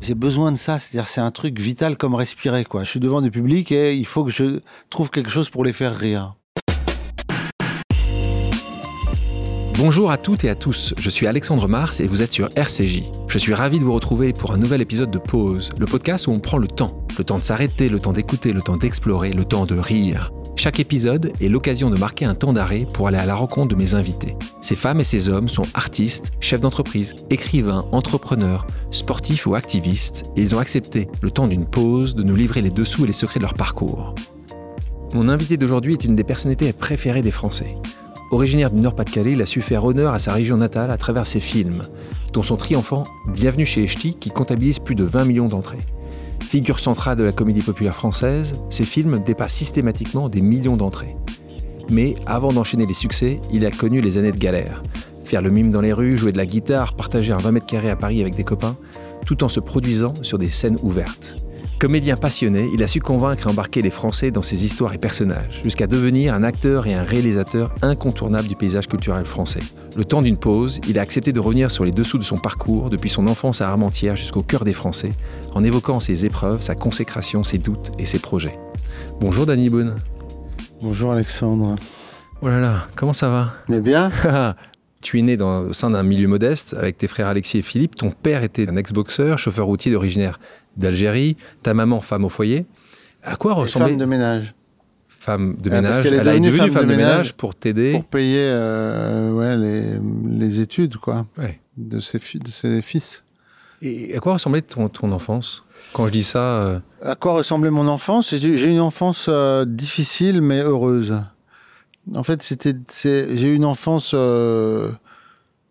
J'ai besoin de ça, c'est-à-dire c'est un truc vital comme respirer quoi. Je suis devant du public et il faut que je trouve quelque chose pour les faire rire. Bonjour à toutes et à tous, je suis Alexandre Mars et vous êtes sur RCJ. Je suis ravi de vous retrouver pour un nouvel épisode de Pause, le podcast où on prend le temps. Le temps de s'arrêter, le temps d'écouter, le temps d'explorer, le temps de rire. Chaque épisode est l'occasion de marquer un temps d'arrêt pour aller à la rencontre de mes invités. Ces femmes et ces hommes sont artistes, chefs d'entreprise, écrivains, entrepreneurs, sportifs ou activistes, et ils ont accepté, le temps d'une pause, de nous livrer les dessous et les secrets de leur parcours. Mon invité d'aujourd'hui est une des personnalités préférées des Français. Originaire du Nord-Pas-de-Calais, il a su faire honneur à sa région natale à travers ses films, dont son triomphant Bienvenue chez Echti qui comptabilise plus de 20 millions d'entrées. Figure centrale de la comédie populaire française, ses films dépassent systématiquement des millions d'entrées. Mais avant d'enchaîner les succès, il a connu les années de galère. Faire le mime dans les rues, jouer de la guitare, partager un 20 mètres carrés à Paris avec des copains, tout en se produisant sur des scènes ouvertes. Comédien passionné, il a su convaincre et embarquer les Français dans ses histoires et personnages, jusqu'à devenir un acteur et un réalisateur incontournable du paysage culturel français. Le temps d'une pause, il a accepté de revenir sur les dessous de son parcours, depuis son enfance à Armentières jusqu'au cœur des Français, en évoquant ses épreuves, sa consécration, ses doutes et ses projets. Bonjour Danny Boone. Bonjour Alexandre. Oh là là, comment ça va? Mais bien Tu es né dans, au sein d'un milieu modeste avec tes frères Alexis et Philippe. Ton père était un ex-boxeur, chauffeur routier d'originaire d'Algérie, ta maman femme au foyer. À quoi ressemblait Femme de ménage. femme de parce ménage qu'elle est Elle a devenue devenu femme, de ménage, ménage pour t'aider. Pour payer euh, ouais, les, les études quoi, Ouais. de, ses fi- de ses fils. Et à quoi ressemblait ton, ton enfance? Quand je dis ça, euh, À quoi ressemblait mon enfance? J'ai une enfance euh, difficile mais heureuse. En fait, c'était, j'ai eu une enfance euh,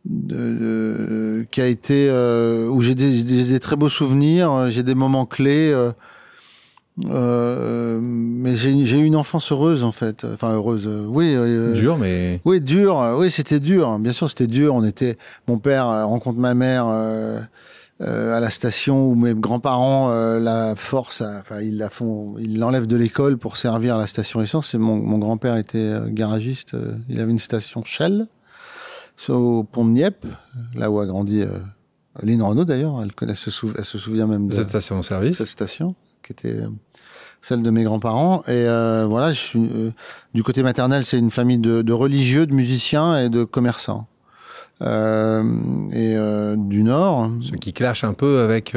de- qui a été euh, où j'ai des, des- des très beaux souvenirs, j'ai des moments clés. euh, euh, mais j'ai eu une enfance heureuse en fait. Enfin heureuse, euh, oui. euh, dur, mais oui, dur. euh, Oui, c'était dur. Bien sûr, c'était dur. On était. Mon père euh, rencontre ma mère euh, euh, à la station où mes grands-parents euh, la forcent. à- Enfin, ils la font. Ils l'enlèvent de l'école pour servir à la station essence. Et mon, mon grand-père était euh, garagiste. euh, il avait une station Shell au pont de Nieppe, là où a grandi euh, Lynn Renault d'ailleurs. Elle, se souv- elle se souvient même de cette station-service. cette station, qui était euh, celle de mes grands-parents. Et euh, voilà, je suis, euh, du côté maternel, c'est une famille de, de religieux, de musiciens et de commerçants. Euh, et du Nord. Ce qui clash un peu avec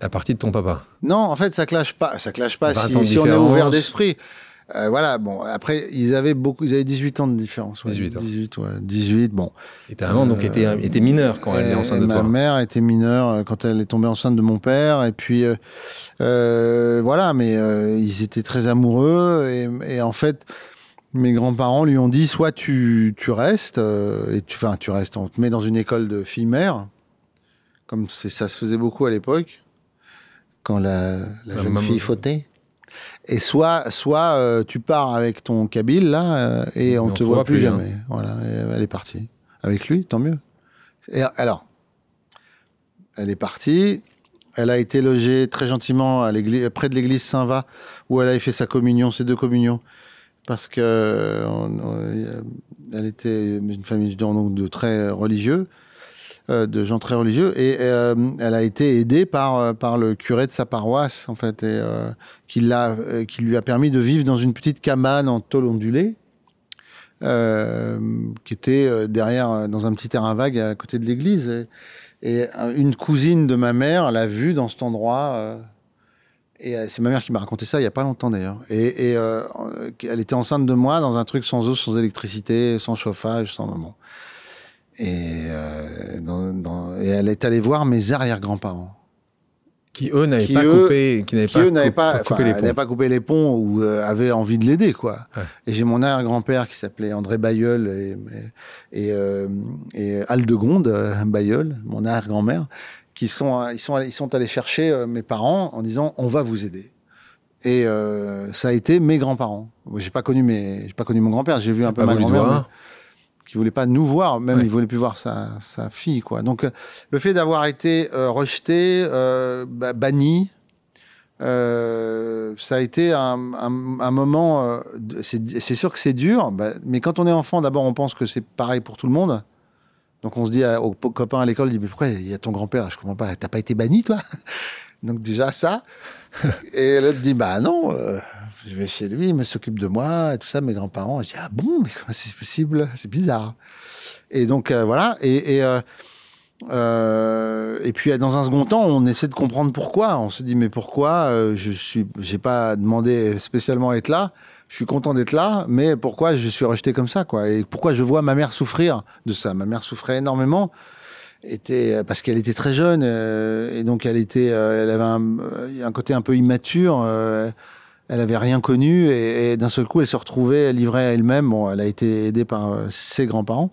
la partie de ton papa. Non, en fait, ça clash pas. Ça clash pas 20 si, de si on est ouvert d'esprit. Euh, voilà, bon, après, ils avaient beaucoup, ils avaient 18 ans de différence. ouais. 18 ans. 18, ouais, 18, bon. Et ta maman donc, Euh, était, était mineure quand elle est Et enceinte de ma toi. mère était mineure euh, quand elle est tombée enceinte de mon père. Et puis, euh, euh, voilà, mais euh, ils étaient très amoureux. Et, et en fait, mes grands-parents lui ont dit soit tu, tu restes, euh, et tu, enfin, tu restes, on te met dans une école de filles-mères, comme ça se faisait beaucoup à l'époque, quand la, la La jeune maman- fille fautait. Et soit, soit euh, tu pars avec ton Kabyle, là, euh, et on Mais te voit plus, hein. jamais. Voilà, elle est partie. Avec lui, tant mieux. Et alors, elle est partie. Elle a été logée très gentiment à près de l'église Saint-Va, où elle avait fait sa communion, ses deux communions. Parce que on- on- elle était une famille donc, de très religieux, euh, de gens très religieux, et euh, elle a été aidée par, euh, par le curé de sa paroisse, en fait, et, euh, qui, l'a, euh, qui lui a permis de vivre dans une petite cabane en tôle ondulée, euh, qui était euh, derrière, euh, dans un petit terrain vague à côté de l'église. Et, euh, une cousine de ma mère l'a vue dans cet endroit. euh, et euh, c'est ma mère qui m'a raconté ça il n'y a pas longtemps d'ailleurs. Et, euh, euh, elle était enceinte de moi dans un truc sans eau, sans électricité, sans chauffage, sans bon. Et, euh, dans- dans- et elle est allée voir mes arrière-grands-parents. Qui eux n'avaient pas eux- coupé, qui n'avaient pas, pas, les ponts. pas coupé les ponts ou euh, avaient envie de l'aider, quoi. Ouais. Et j'ai mon arrière-grand-père qui s'appelait André Bayeul et, et, euh, et Aldegonde Bayeul, mon arrière-grand-mère, qui sont, ils sont, allés- ils sont allés chercher mes parents en disant on va vous aider. Et ça a été mes grands-parents. J'ai pas connu mes, j'ai pas connu mon grand-père. J'ai vu un peu ma grand-mère, qui voulait pas nous voir. Même Ouais. il voulait plus voir sa, sa fille, quoi. Donc euh, le fait d'avoir été euh, rejeté, euh, ba- banni, euh, ça a été un, un- un moment. c'est sûr que c'est dur, bah, mais quand on est enfant, d'abord on pense que c'est pareil pour tout le monde. Donc on se dit à- aux copains à l'école, il dit mais pourquoi il y a ton grand-père? Je comprends pas. T'as pas été banni toi? Donc déjà ça. et l'autre dit bah non, euh, je vais chez lui, il s'occupe de moi et tout ça, mes grands-parents. Je dis ah bon, mais comment c'est possible? C'est bizarre. Et donc euh, voilà. Euh, euh, et puis dans un second temps, on essaie de comprendre pourquoi. On se dit mais pourquoi je suis, j'ai pas demandé spécialement à être là. Je suis content d'être là, mais pourquoi je suis rejeté comme ça, quoi? Et pourquoi je vois ma mère souffrir de ça? Ma mère souffrait énormément, était parce qu'elle était très jeune et donc elle était, elle avait un, côté un peu immature. Elle avait rien connu et, et d'un seul coup, elle se retrouvait livrée à elle-même. Bon, elle a été aidée par euh, ses grands-parents,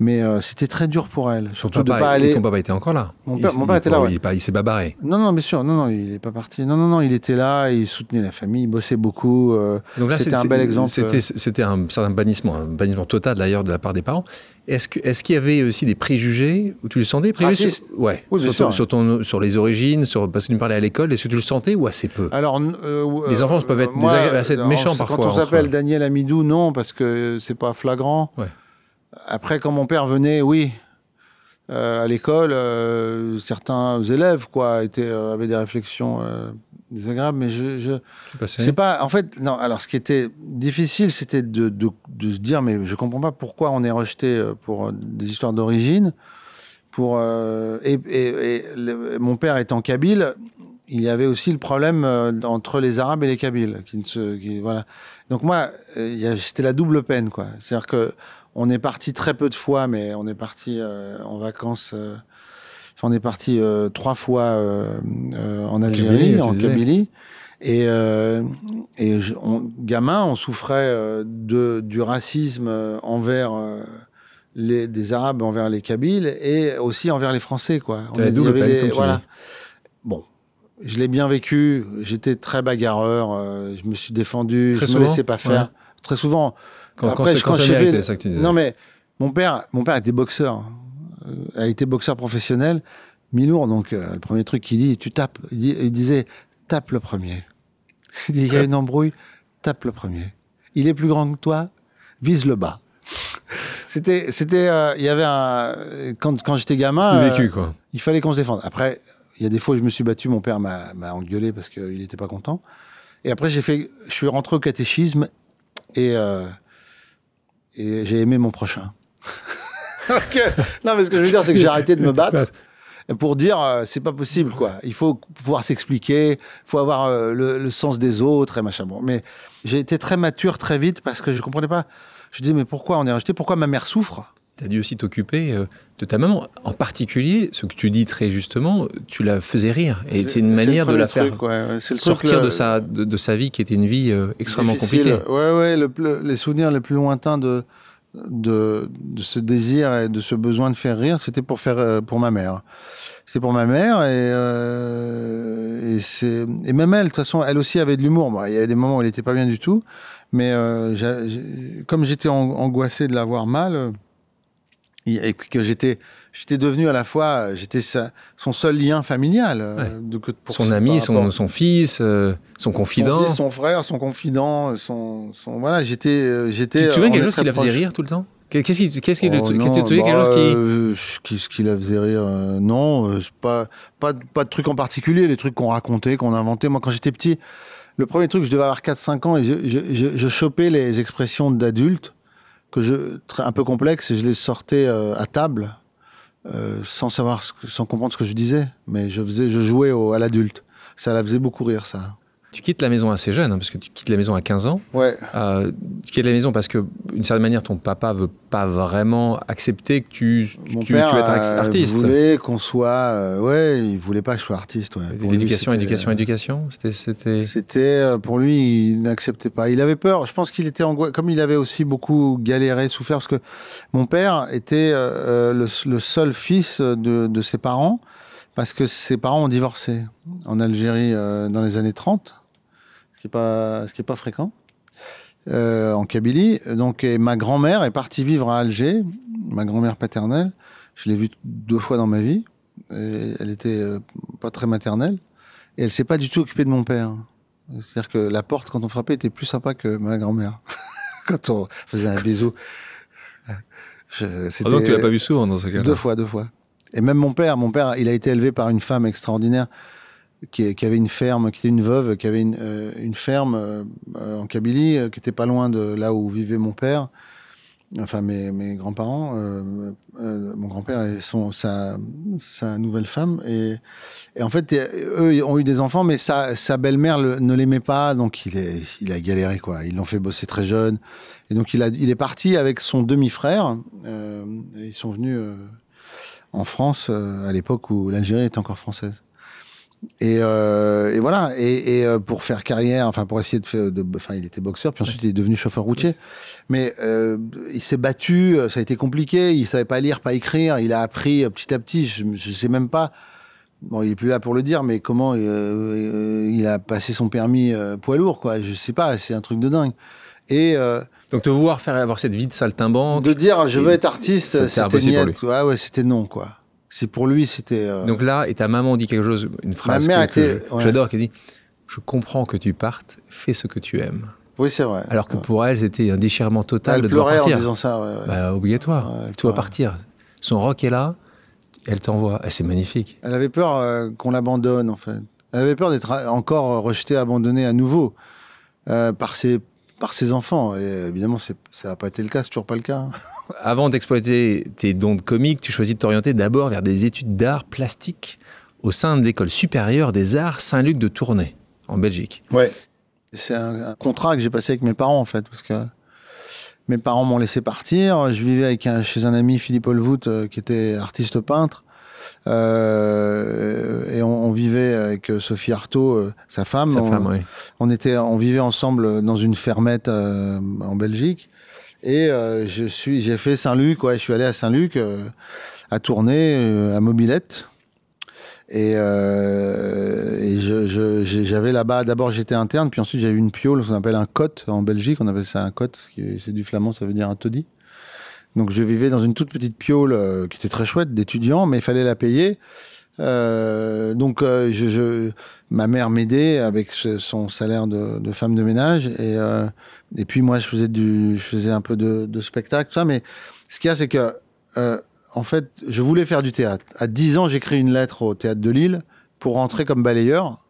mais euh, c'était très dur pour elle, surtout de pas aller. ton papa était encore là. Mon père- mon il père est était pas- là, ouais. Il, est pas- il s'est babarré. Non, non, bien sûr, non, non, il n'est pas parti. Non, non, non, il était là, il soutenait la famille, il bossait beaucoup. euh, Donc là, C'était un bel exemple. C'était, c'était un certain bannissement, un bannissement total d'ailleurs de la part des parents. Est-ce, que, est-ce qu'il y avait aussi des préjugés tu le sentais préjugés sur, ouais, Oui, sur, ton- sûr. sur, ton- sur les origines, sur, parce que tu me parlais à l'école, est-ce que tu le sentais ou assez peu? Alors, euh, Les euh, enfants peuvent être moi, assez euh, méchants parfois Quand on s'appelle. Daniel Amidou, non, parce que c'est pas flagrant. Ouais. Après, quand mon père venait, oui. Euh, à l'école, euh, certains élèves quoi, étaient, avaient des réflexions désagréables, mais je, je passais c'est pas. En fait, non. Alors, ce qui était difficile, c'était de, de, de se dire, mais je comprends pas pourquoi on est rejeté euh, pour euh, des histoires d'origine. Pour euh, et, et- et le- mon père étant kabyle, il y avait aussi le problème entre les Arabes et les Kabyles, qui se, qui- voilà. Donc moi, c'était la double peine, quoi. C'est-à-dire que on est parti très peu de fois, mais on est parti euh, en vacances. euh, on est parti euh, trois fois euh, euh, en Algérie, Kabylie, en. Kabylie. Et, et je- on- gamin, on souffrait de, du racisme envers les, des Arabes envers les Kabyles et aussi envers les Français, quoi. Double peine, comme tu voilà. Bon, je l'ai bien vécu. J'étais très bagarreur. je me suis défendu. Très je souvent me laissais pas faire. Très souvent. Quand, quand Après, c'est, je- quand quand fait- ça que tu disais. Non, mais mon père, mon père était boxeur. Euh, a été boxeur professionnel. Milour, donc euh, le premier truc qu'il dit, tu tapes. Il, dit- il disait, tape le premier. Il dit, il y a une embrouille, tape le premier. Il est plus grand que toi, vise le bas. C'était, c'était, euh, il y avait un, quand, quand j'étais gamin, vécu, quoi. il fallait qu'on se défende. Après, il y a des fois où je me suis battu, mon père m'a m'a engueulé parce qu'il n'était pas content. Et après, j'ai fait, je suis rentré au catéchisme et, et j'ai aimé mon prochain. Donc, non, mais ce que je veux dire, c'est que j'ai arrêté de me battre pour dire euh, c'est pas possible, quoi. Il faut pouvoir s'expliquer, il faut avoir euh, le, le sens des autres et machin. Bon, mais j'ai été très mature très vite parce que je comprenais pas. Je disais, mais pourquoi on est rejeté? Pourquoi ma mère souffre? Tu as dû aussi t'occuper euh, de ta maman. En particulier, ce que tu dis très justement, tu la faisais rire. Et c'est une manière de la faire ouais, ouais. Sortir le- de, sa, de, de sa vie qui était une vie euh, extrêmement difficile. compliquée. Ouais, ouais, le les souvenirs les plus lointains de, de, ce désir et de ce besoin de faire rire, c'était pour faire euh, pour ma mère. C'était pour ma mère et, euh, et c'est et même elle, de toute façon, elle aussi avait de l'humour. Bon, il y avait des moments où elle n'était pas bien du tout, mais euh, comme j'étais an- angoissé de la voir mal. et que j'étais j'étais devenu à la fois j'étais sa- son seul lien familial euh, Ouais. de- que pour Son ami, son, rapport- son fils, euh, son confident. son fils, son frère, son confident, son, son voilà, j'étais, euh, tu j'étais. souviens on quelque chose qui la faisait rire tout le temps? Qu'est-ce qui, qu'est-ce qui, Oh que tu quelque bah, chose qui. euh, je- Qu'est-ce qui la faisait rire euh, Non, euh, pas, pas, de- pas de trucs en particulier, les trucs qu'on racontait, qu'on inventait. Moi, quand j'étais petit, le premier truc, je devais avoir 4-5 ans et je, je, je, je chopais les expressions d'adultes que je, un peu complexes et je les sortais euh, à table euh, sans savoir, ce sans comprendre ce que je disais. Mais je faisais, je jouais au- à l'adulte. Ça la faisait beaucoup rire, ça. Tu quittes la maison assez jeune, hein, parce que tu quittes la maison à 15 ans. Ouais. Euh, tu quittes la maison parce que, d'une certaine manière, ton papa veut pas vraiment accepter que tu, tu, tu père être ex- euh, artiste. voulait qu'on soit. euh, ouais, il voulait pas que je sois artiste. Ouais. L'éducation, éducation, éducation. C'était, c'était. C'était euh, pour lui, il n'acceptait pas. Il avait peur. Je pense qu'il était angoissé. Comme il avait aussi beaucoup galéré, souffert, parce que mon père était euh, euh, le, le seul fils de, de ses parents, parce que ses parents ont divorcé en Algérie euh, dans les années 30, ce qui n'est pas, ce qui est pas fréquent. euh, en Kabylie. Donc, et ma grand-mère est partie vivre à Alger, ma grand-mère paternelle. Je l'ai vue deux fois dans ma vie. Et elle était euh, pas très maternelle. Et elle s'est pas du tout occupée de mon père. C'est-à-dire que la porte, quand on frappait, était plus sympa que ma grand-mère. quand on faisait un bisou. Je- Ah donc tu l'as pas vu souvent dans ce cas-là. Deux fois, deux fois. Et même mon père, mon père, il a été élevé par une femme extraordinaire qui, avait une ferme, qui était une veuve, qui avait une, euh, ferme euh, en Kabylie, euh, qui était pas loin de là où vivait mon père, enfin mes, grands-parents, mon grand-père et sa, nouvelle femme. Et, en fait, eux ont eu des enfants, mais sa, belle-mère le- ne l'aimait pas, donc il, a galéré, quoi. Ils l'ont fait bosser très jeune. Et donc il, il est parti avec son demi-frère. ils sont venus en France à l'époque où l'Algérie était encore française. Et, euh, et voilà. Et, et, euh, pour faire carrière, enfin pour essayer de faire, de, enfin il était boxeur, puis ensuite il est devenu chauffeur routier. Mais euh, il s'est battu, ça a été compliqué. Il savait pas lire, pas écrire. Il a appris petit à petit. Je, je sais même pas. Bon, il est plus là pour le dire, mais comment euh, il a passé son permis poids lourd, quoi. Je sais pas. C'est un truc de dingue. Et Donc te voir faire avoir cette vie de saltimbanque. de dire je veux être artiste, c'était. Ouais, ouais, c'était non, quoi. C'est pour lui, c'était. euh, Donc là, et ta maman dit quelque chose, une phrase mère que, ouais. j'adore, qui dit Je comprends que tu partes, fais ce que tu aimes. Oui, c'est vrai. Alors que Ouais. pour elle, c'était un déchirement total elle de devoir pleurait en partir. disant ça. ouais. Bah, obligatoire. Tu dois partir. Son rock est là, elle t'envoie. Et c'est magnifique. Elle avait peur euh, qu'on l'abandonne, en fait. Elle avait peur d'être encore rejetée, abandonnée à nouveau euh, par ses par ses enfants. Et euh, évidemment, ça n'a pas été le cas, c'est toujours pas le cas. Avant d'exploiter tes dons de comique, tu choisis de t'orienter d'abord vers des études d'art plastique au sein de l'école supérieure des arts Saint-Luc de Tournai, en Belgique. C'est un, un contrat que j'ai passé avec mes parents, en fait, parce que mes parents m'ont laissé partir. Je vivais avec un- chez un ami, Philippe Olvout, euh, qui était artiste peintre. Euh, et on, on vivait avec euh, Sophie Artaud, euh, sa femme. Sa On- femme, oui. On était, on vivait ensemble dans une fermette euh, en Belgique. Et je suis, j'ai fait Saint-Luc. Ouais, je suis allé à Saint-Luc, à Tournai, euh, à Mobilette. Et, euh, et je- je- j'ai- j'avais là-bas. D'abord, j'étais interne, puis ensuite j'ai eu une piole, ce qu'on appelle un cote en Belgique. On appelle ça un cote, c'est du flamand, ça veut dire un taudis. Donc je vivais dans une toute petite piole euh, qui était très chouette d'étudiant, mais il fallait la payer. Euh, donc euh, je, je- ma mère m'aidait avec ce- son salaire de, de femme de ménage et, et puis moi je faisais du je faisais un peu de, de spectacle ça mais ce qu'il y a c'est que en fait je voulais faire du théâtre à 10 ans j'écris une lettre au théâtre de Lille pour rentrer comme balayeur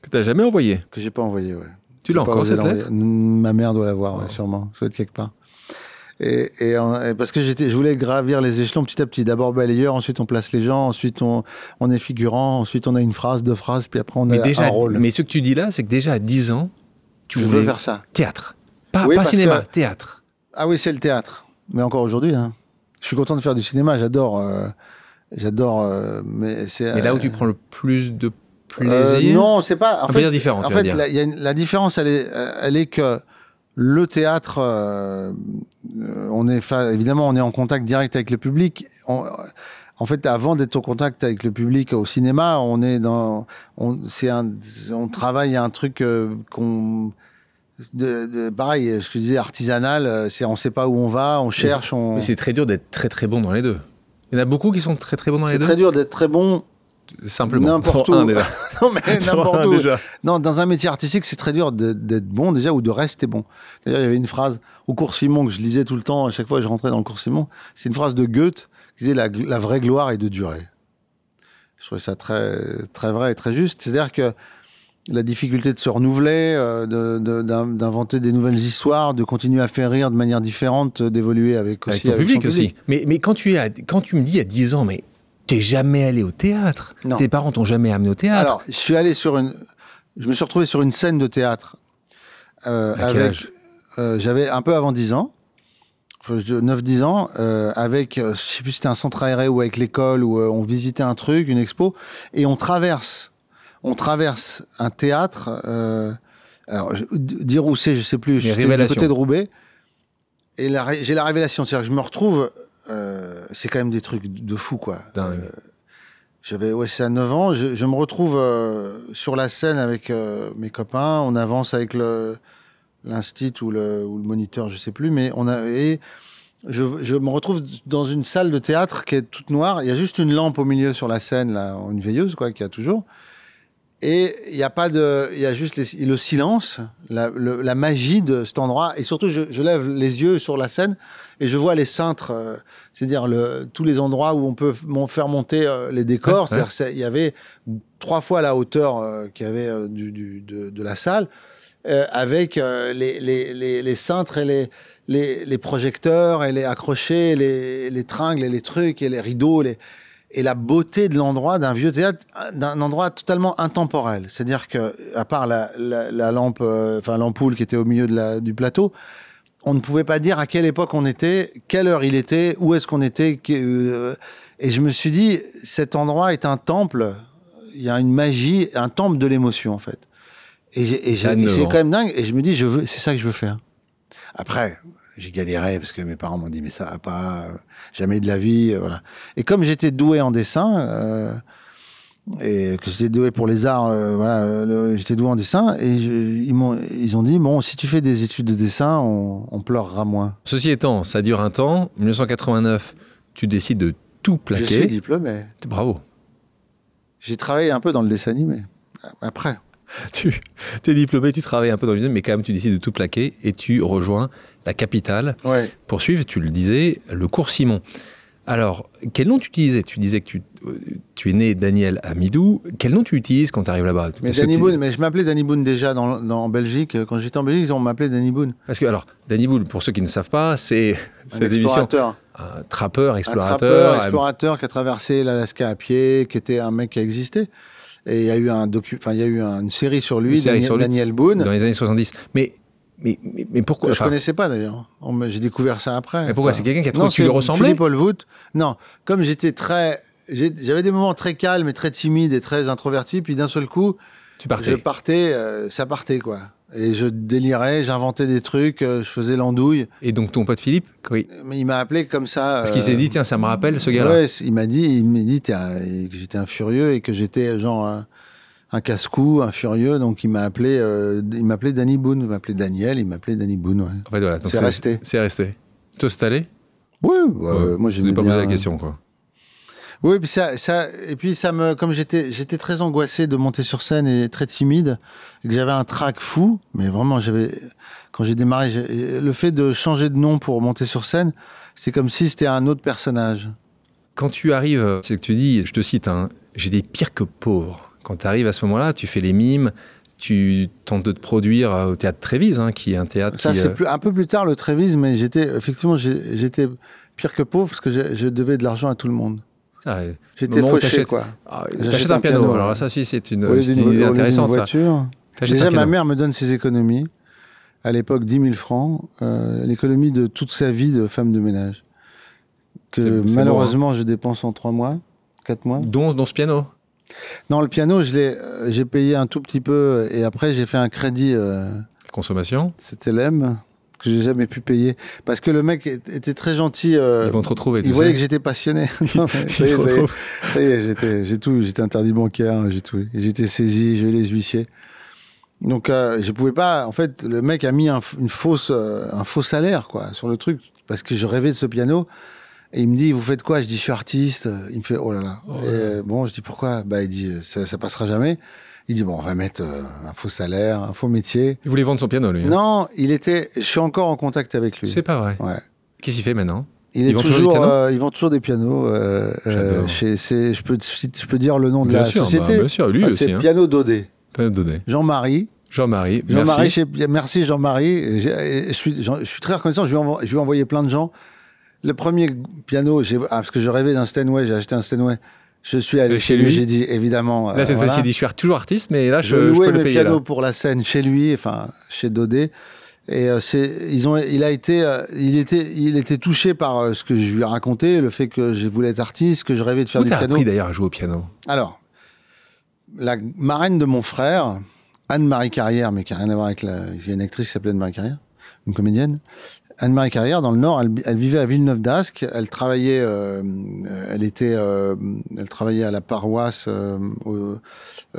Que tu n'as jamais envoyé? que j'ai pas envoyé ouais Tu l'as encore, cette lettre? Ma mère doit l'avoir, ouais, Oh. sûrement. Ça doit être quelque part. Et, et, en- et parce que je voulais gravir les échelons petit à petit. D'abord balayeur, ensuite on place les gens, ensuite on, on est figurant, ensuite on a une phrase, deux phrases, puis après on Mais, a déjà, un rôle. mais ce que tu dis là, c'est que déjà à 10 ans, tu je veux faire ça. théâtre. Pas, Oui, pas cinéma, que- théâtre. Ah oui, c'est le théâtre. Mais encore aujourd'hui, hein. je suis content de faire du cinéma. J'adore, euh, j'adore. euh, mais c'est. Mais là où euh, tu prends le plus de euh, plaisir. non, c'est pas. En fait, dire différent, En fait, la, il y a une- la différence, elle est, elle est que le théâtre, euh, on est évidemment, on est en contact direct avec le public. On- en fait, avant d'être en contact avec le public au cinéma, on est dans, on, c'est un, on travaille à un truc euh, qu'on, de, de- pareil, ce que je disais, artisanal. euh, C'est, on sait pas où on va, on cherche, on. Mais c'est très dur d'être très très bon dans les deux. Il y en a beaucoup qui sont très très bons dans les C'est deux? très dur d'être très bon Simplement. n'importe Pour un où. déjà. non, mais n'importe où. déjà. Non, dans un métier artistique, c'est très dur d'être bon déjà ou de rester bon. D'ailleurs, il y avait une phrase au cours Simon que je lisais tout le temps, à chaque fois que je rentrais dans le cours Simon. C'est une phrase de Goethe qui disait la, la vraie gloire est de durer. Je trouvais ça très, très vrai et très juste. C'est-à-dire que la difficulté de se renouveler, euh, de- de- d'inventer des nouvelles histoires, de continuer à faire rire de manière différente, euh, d'évoluer avec Avec aussi ton avec public son aussi. Mais, mais quand, tu es à- quand tu me dis à 10 ans, mais t'es jamais allé au théâtre. Non. Tes parents t'ont jamais amené au théâtre. Alors, je suis allé sur une. Je me suis retrouvé sur une scène de théâtre. euh, À quel avec. euh, J'avais un peu avant 10 ans. Enfin, je- 9-10 ans, euh, avec, euh, je sais plus si c'était un centre aéré ou avec l'école, où on visitait un truc, une expo, et on traverse, on traverse un théâtre, alors, je- dire où c'est, je sais plus, révélations. côté de Roubaix, et j'ai la révélation, c'est-à-dire que je me retrouve, euh, c'est quand même des trucs de fou, quoi. Dingue. Euh, j'avais, ouais, c'est à 9 ans. Je, je me retrouve euh, sur la scène avec euh, mes copains. On avance avec le, l'instit ou le, ou le moniteur, je sais plus. Mais on a, et je, je me retrouve dans une salle de théâtre qui est toute noire. Il y a juste une lampe au milieu sur la scène, là, une veilleuse, quoi, qu'il y a toujours. Et il n'y a pas de, il y a juste les- le silence, la, le- la magie de cet endroit. Et surtout, je, je lève les yeux sur la scène et je vois les cintres, euh, c'est-à-dire le, tous les endroits où on peut faire monter euh, les décors. Ouais, il y avait trois fois la hauteur euh, qu'il y avait du, du- de, de la salle, avec les, les, les, les cintres et les, projecteurs et les accrochés, les, les tringles et les trucs et les rideaux, et la beauté de l'endroit d'un vieux théâtre, d'un endroit totalement intemporel. C'est-à-dire que, à part la, la, la lampe, enfin l'ampoule qui était au milieu de la, du plateau, on ne pouvait pas dire à quelle époque on était, quelle heure il était, où est-ce qu'on était. euh, et je me suis dit, cet endroit est un temple. Il y a une magie, un temple de l'émotion en fait. Et, c'est quand même dingue. Et je me dis, je veux, c'est ça que je veux faire. Après, j'ai galéré parce que mes parents m'ont dit, mais ça va pas, euh, jamais de la vie, euh, voilà. Et comme j'étais doué en dessin, euh, et que j'étais doué pour les arts, euh, voilà, j'étais doué en dessin, et je- ils m'ont, ils ont dit, bon, si tu fais des études de dessin, on, on pleurera moins. Ceci étant, ça dure un temps. 1989, tu décides de tout Je suis plaquer. diplômé. Bravo. J'ai travaillé un peu dans le dessin animé. Après. Tu es diplômé, tu travailles un peu dans le business, mais quand même, tu décides de tout plaquer et tu rejoins la capitale Ouais. pour suivre, tu le disais, le cours Simon. Alors, quel nom tu utilisais? Tu disais que tu, tu es né Daniel Amidou. Quel nom tu utilises quand tu arrives là-bas? Mais Danny Boone, mais je m'appelais Danny Boone déjà dans, dans- en Belgique. Quand j'étais en Belgique, on m'appelait Danny Boone. Parce que, alors, Danny Boone, pour ceux qui ne savent pas, c'est Un cette émission. Un trappeur, Un explorateur. trappeur, euh, explorateur qui a traversé l'Alaska à pied, qui était un mec qui a existé. Et il y a eu un docu, enfin il y a eu un- une série sur lui, série Daniel, sur lui. Daniel Boone. dans les années 70. Mais, mais, mais, mais pourquoi je enfin, connaissais pas d'ailleurs. J'ai découvert ça après. Mais pourquoi? Enfin, C'est quelqu'un qui a trouvé non, que tu lui ressemblais? Philippe Holwood. Non, comme j'étais très, j'avais des moments très calmes et très timides et très introvertis, puis d'un seul coup, Tu partais. je partais, euh, ça partait quoi. Et je délirais, j'inventais des trucs, euh, je faisais l'andouille. Et donc, ton pote Philippe, oui. Mais il m'a appelé comme ça. Parce qu'il euh, s'est dit, tiens, ça me rappelle ce gars-là. Ouais, il m'a dit, il m'a dit un- que j'étais un furieux et que j'étais genre un, casse-cou, un furieux. Donc il m'a appelé, euh, il m'appelait Danny Boone, il m'appelait Daniel, il m'appelait Danny Boone. Ouais. En fait, voilà. C'est resté. C'est resté. Toi, c'est allé? Ouais, Ouais, moi Je n'ai pas posé la question, quoi. Oui, puis ça, ça, et puis ça me, comme j'étais, j'étais très angoissé de monter sur scène et très timide, et que j'avais un trac fou, mais vraiment, j'avais, quand j'ai démarré, le fait de changer de nom pour monter sur scène, c'était comme si c'était un autre personnage. Quand tu arrives, c'est que tu dis, je te cite, hein, j'ai des pires que pauvres. Quand tu arrives à ce moment-là, tu fais les mimes, tu tentes de te produire euh, au théâtre Trévise, hein, qui est un théâtre Ça, qui. c'est euh, plus, un peu plus tard le Trévise, mais j'étais, effectivement, j'ai- j'étais pire que pauvre parce que je, je devais de l'argent à tout le monde. ah. J'étais fauché, quoi. Ah, J'achète un, un piano. piano, Alors ça aussi, c'est une, lieu c'est d'une une idée intéressante. Voiture. Déjà, ma mère me donne ses économies. À l'époque, 10 000 francs. euh, L'économie de toute sa vie de femme de ménage. C'est- Que c'est malheureusement, je dépense en 3 mois, 4 mois. Dont, dont ce piano. Non, le piano, je l'ai, euh, j'ai payé un tout petit peu. Et après, j'ai fait un crédit. euh, Consommation. C'était l'EM que j'ai jamais pu payer. Parce que le mec était très gentil. euh, Ils vont te retrouver. il voyait que j'étais passionné. Non, mais ça y est, te ça y est. retrouvent. Ça y est, j'étais, j'ai tout, j'étais interdit bancaire, j'ai tout. J'étais saisi, j'ai eu les huissiers. Donc, euh, je pouvais pas. En fait, le mec a mis un, une fausse, euh, un faux salaire, quoi, sur le truc, parce que je rêvais de ce piano. Et il me dit, vous faites quoi? Je dis, je suis artiste. Il me fait, oh là là. Oh là. euh, bon, je dis, pourquoi? Bah, il dit, ça, ça passera jamais. Il dit, bon, on va mettre euh, un faux salaire, un faux métier. Il voulait vendre son piano, lui. hein. Non, il était. Je suis encore en contact avec lui. C'est pas vrai. Ouais. Qu'est-ce qu'il fait maintenant? Il Ils est toujours des pianos? euh, ils vendent toujours des pianos. euh, euh, chez, je peux, je peux dire le nom de la sûr, société. bah, bien sûr, lui Ah, aussi. c'est Hein. Piano Dodé. Piano donné. Jean-Marie. Jean-Marie, Jean-Marie, merci. Jean-Marie. Je suis, j'en- je suis très reconnaissant. Je lui, ai envo- je lui ai envoyé plein de gens. Le premier piano, ah, parce que je rêvais d'un Steinway, j'ai acheté un Steinway. Je suis allé chez lui, lui j'ai dit évidemment. Là, euh, cette voilà. fois-ci, il dit, je suis toujours artiste, mais là, je, Je, je louais peux le payer. pianos Là. pour la scène chez lui, enfin chez Dodé. Et euh, ils ont, il a été, euh, il était, il était touché par euh, ce que je lui ai raconté, le fait que je voulais être artiste, que je rêvais de faire Où du piano. appris d'ailleurs à jouer au piano? Alors, la marraine de mon frère, Anne-Marie Carrière, mais qui n'a rien à voir avec la. Il y a une actrice qui s'appelait Anne-Marie Carrière, une comédienne. Anne-Marie Carrière, dans le Nord, elle, vivait à Villeneuve d'Ascq. Elle travaillait, euh, elle était, euh, elle travaillait à la paroisse euh, euh,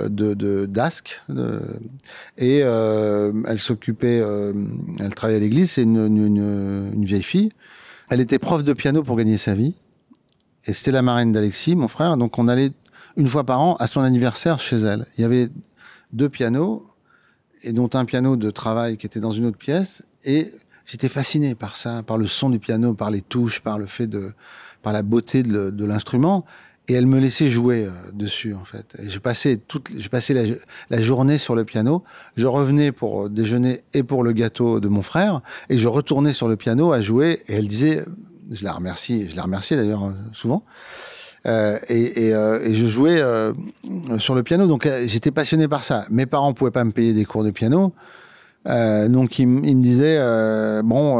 de, d'Ascq, et elle s'occupait, elle travaillait à l'église. C'est une, une, une- une vieille fille. Elle était prof de piano pour gagner sa vie. Et c'était la marraine d'Alexis, mon frère. Donc on allait une fois par an à son anniversaire chez elle. Il y avait deux pianos, et dont un piano de travail qui était dans une autre pièce. Et j'étais fasciné par ça, par le son du piano, par les touches, par le fait de, par la beauté de, l'instrument. Et elle me laissait jouer euh, dessus, en fait. Et je passais toute, je passais la, journée sur le piano. Je revenais pour déjeuner et pour le gâteau de mon frère. Et je retournais sur le piano à jouer. Et elle disait, je la remercie, je la remercie d'ailleurs euh, souvent. Euh, et, et, euh, je jouais euh, sur le piano, donc euh, j'étais passionné par ça. Mes parents pouvaient pas me payer des cours de piano, donc ils, ils, me disaient bon,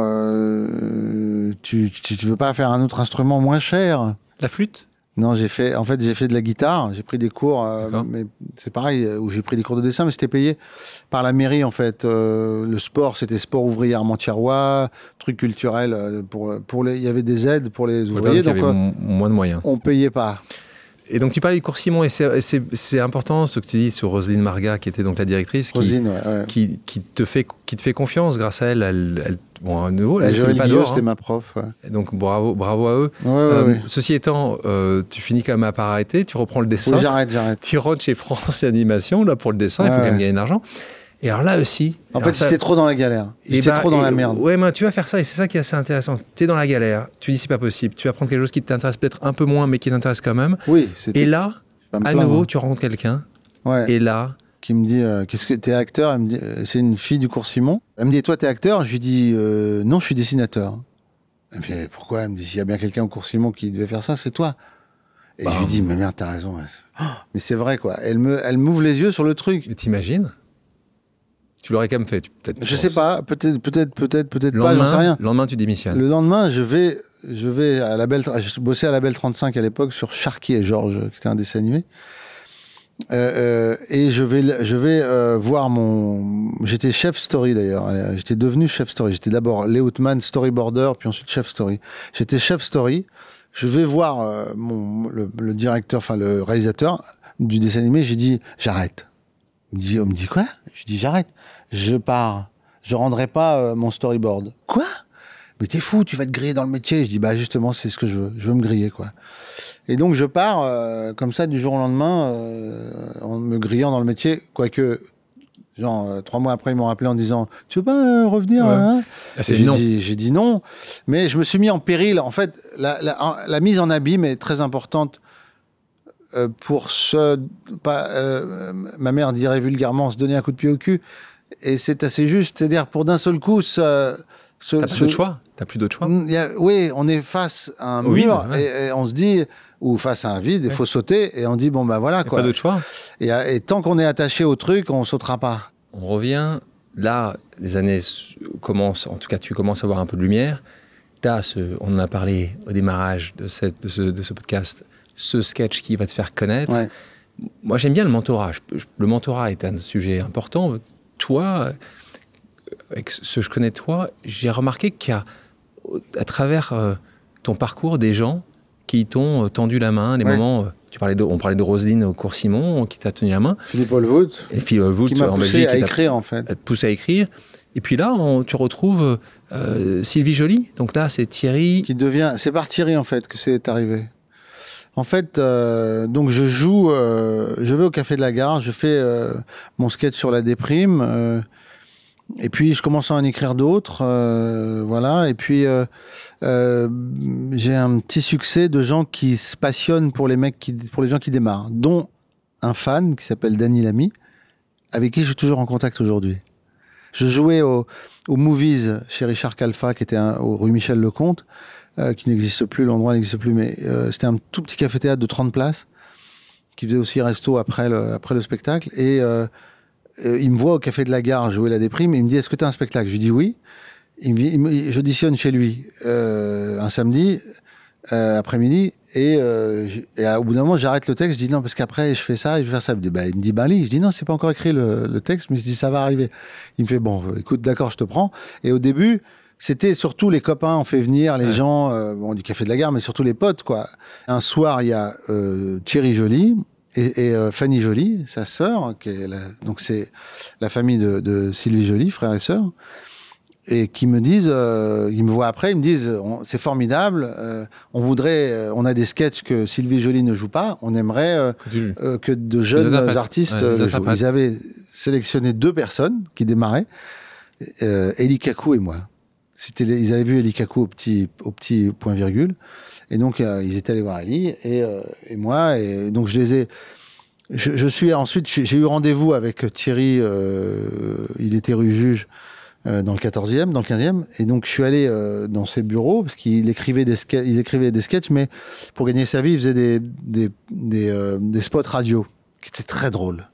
tu, tu, tu veux pas faire un autre instrument moins cher? La flûte? Non, j'ai fait, en fait, j'ai fait de la guitare. J'ai pris des cours, euh, mais c'est pareil, où j'ai pris des cours de dessin, mais c'était payé par la mairie, en fait. Euh, le sport, c'était sport ouvrier Armentièrois, truc culturel. Euh, pour, pour les, il y avait des aides pour les ouvriers. donc, il avait moins de moyens. On payait pas. Et donc tu parlais du cours Simon, et c'est important ce que tu dis sur Roselyne Marga, qui était donc la directrice, qui, Rosine, ouais, ouais. qui, qui, te fait, qui te fait confiance grâce à elle. Elle, elle bon, à nouveau, là, elle pas. C'était hein. ma prof. Ouais. Donc bravo, bravo à eux. Euh, ceci étant, euh, tu finis quand même à arrêter, tu reprends le dessin. Oui, j'arrête, j'arrête. Tu rentres chez France Animation là pour le dessin, il faut quand même gagner de l'argent. Et alors là aussi. En fait, ça... j'étais trop dans la galère. J'étais bah, trop dans et, la merde. Ouais, mais tu vas faire ça et c'est ça qui est assez intéressant. Tu es dans la galère, tu dis c'est pas possible. Tu vas prendre quelque chose qui t'intéresse peut-être un peu moins, mais qui t'intéresse quand même. Oui, Et là, à nouveau, tu rencontres quelqu'un. Ouais. Et là. Qui me dit euh, Qu'est-ce que t'es acteur? Elle me dit C'est une fille du cours Simon. Elle me dit Toi, t'es acteur? Je lui dis euh, Non, je suis dessinateur. Elle me dit Pourquoi? Elle me dit S'il y a bien quelqu'un au cours Simon qui devait faire ça, c'est toi. Et bah, je lui dis Mais merde, t'as raison. Oh, mais c'est vrai, quoi. Elle me, elle m'ouvre les yeux sur le truc. Mais t'imagines? Tu l'aurais quand même fait, peut-être. Je sais pas, peut-être, peut-être, peut-être, peut-être pas, j'en sais rien. Le lendemain, tu démissionnes. Le lendemain, je vais, je vais à la belle, je bossais à la Belle 35 à l'époque sur Sharky et Georges, qui était un dessin animé. Euh, euh, et je vais, je vais euh, voir mon. J'étais chef story d'ailleurs. J'étais devenu chef story. J'étais d'abord Leoutman storyboarder, puis ensuite chef story. J'étais chef story. Je vais voir mon, le, le, directeur, enfin le réalisateur du dessin animé. J'ai dit j'arrête. On me dit, on me dit quoi? Je dis j'arrête. Je pars. Je rendrai pas euh, mon storyboard. Quoi? Mais t'es fou, tu vas te griller dans le métier. Je dis bah justement, c'est ce que je veux. Je veux me griller quoi. Et donc je pars euh, comme ça du jour au lendemain euh, en me grillant dans le métier, quoique genre euh, trois mois après ils m'ont rappelé en disant tu veux pas revenir ouais. hein? J'ai dit, dit non, mais je me suis mis en péril. En fait, la, la, la mise en abîme est très importante euh, pour se pas euh, ma mère dirait vulgairement se donner un coup de pied au cul et c'est assez juste c'est-à-dire pour d'un seul coup ce, ce t'as ce, de choix t'as plus d'autre choix y a, oui on est face à un mur ouais. et, et, on se dit ou face à un vide il ouais. faut sauter et on dit bon ben voilà quoi pas d'autre choix et, et tant qu'on est attaché au truc on sautera pas on revient là les années commencent en tout cas tu commences à avoir un peu de lumière as ce, on en a parlé au démarrage de, cette, de, ce, de ce podcast ce sketch qui va te faire connaître. Ouais. Moi, j'aime bien le mentorat. Le mentorat est un sujet important. Toi, avec ce que je connais de toi, j'ai remarqué qu'il y a, à travers euh, ton parcours, des gens qui t'ont tendu la main, les ouais. moments. Tu parlais de, on parlait de Roselyne au cours Simon, qui t'a tenu la main. Philippe Holwood. Et Philippe Holwood, qui m'a poussé Belgique, à écrire, en fait. Te poussé à écrire. Et puis là, on, tu retrouves euh, Sylvie Joly. Donc là, c'est Thierry. Qui devient. C'est par Thierry, en fait, que c'est arrivé. En fait, euh, donc je joue, euh, je vais au Café de la Gare, je fais euh, mon sketch sur la déprime, et puis je commence à en écrire d'autres, voilà, et puis j'ai un petit succès de gens qui se passionnent pour les mecs, qui, pour les gens qui démarrent, dont un fan qui s'appelle Danny Lamy, avec qui je suis toujours en contact aujourd'hui. Je jouais au, au Movies chez Richard Calfa, qui était au rue Michel Lecomte, euh, qui n'existe plus, l'endroit n'existe plus, mais euh, c'était un tout petit café-théâtre de 30 places, qui faisait aussi resto après le, spectacle. Et euh, il me voit au café de la gare jouer la déprime, et il me dit Est-ce que tu as un spectacle? Je lui dis oui. Il j'auditionne chez lui un samedi après-midi, et, au bout d'un moment, j'arrête le texte. Je dis non, parce qu'après, je fais ça et je vais faire ça. Il me dit, bah, il me dit ben, lis. Je dis non, c'est pas encore écrit le, le, texte, mais je dis ça va arriver. Il me fait bon, écoute, d'accord, je te prends. Et au début, c'était surtout les copains, on fait venir les ouais. gens, euh, bon, du café de la gare, mais surtout les potes, quoi. Un soir, il y a euh, Thierry Joly et, et euh, Fanny Joly, sa sœur, qui est la, donc c'est la famille de, de, Sylvie Joly, frère et sœur, et qui me disent, ils me voient après, ils me disent, c'est formidable, on voudrait, on a des sketchs que Sylvie Joly ne joue pas, on aimerait que, de jeunes artistes ouais, le jouent. Ils avaient sélectionné deux personnes qui démarraient, euh, Eli Kaku et moi. C'était, ils avaient vu Eli Kaku au petit, point virgule, et donc euh, ils étaient allés voir Eli et, euh, et moi, et donc je les ai. Je, suis ensuite, j'ai eu rendez-vous avec Thierry, euh, il était rue Juge dans le 14e, dans le 15e, et donc je suis allé dans ses bureaux parce qu'il écrivait des il écrivait des sketchs, mais pour gagner sa vie, il faisait des des des, des spots radio qui étaient très drôles.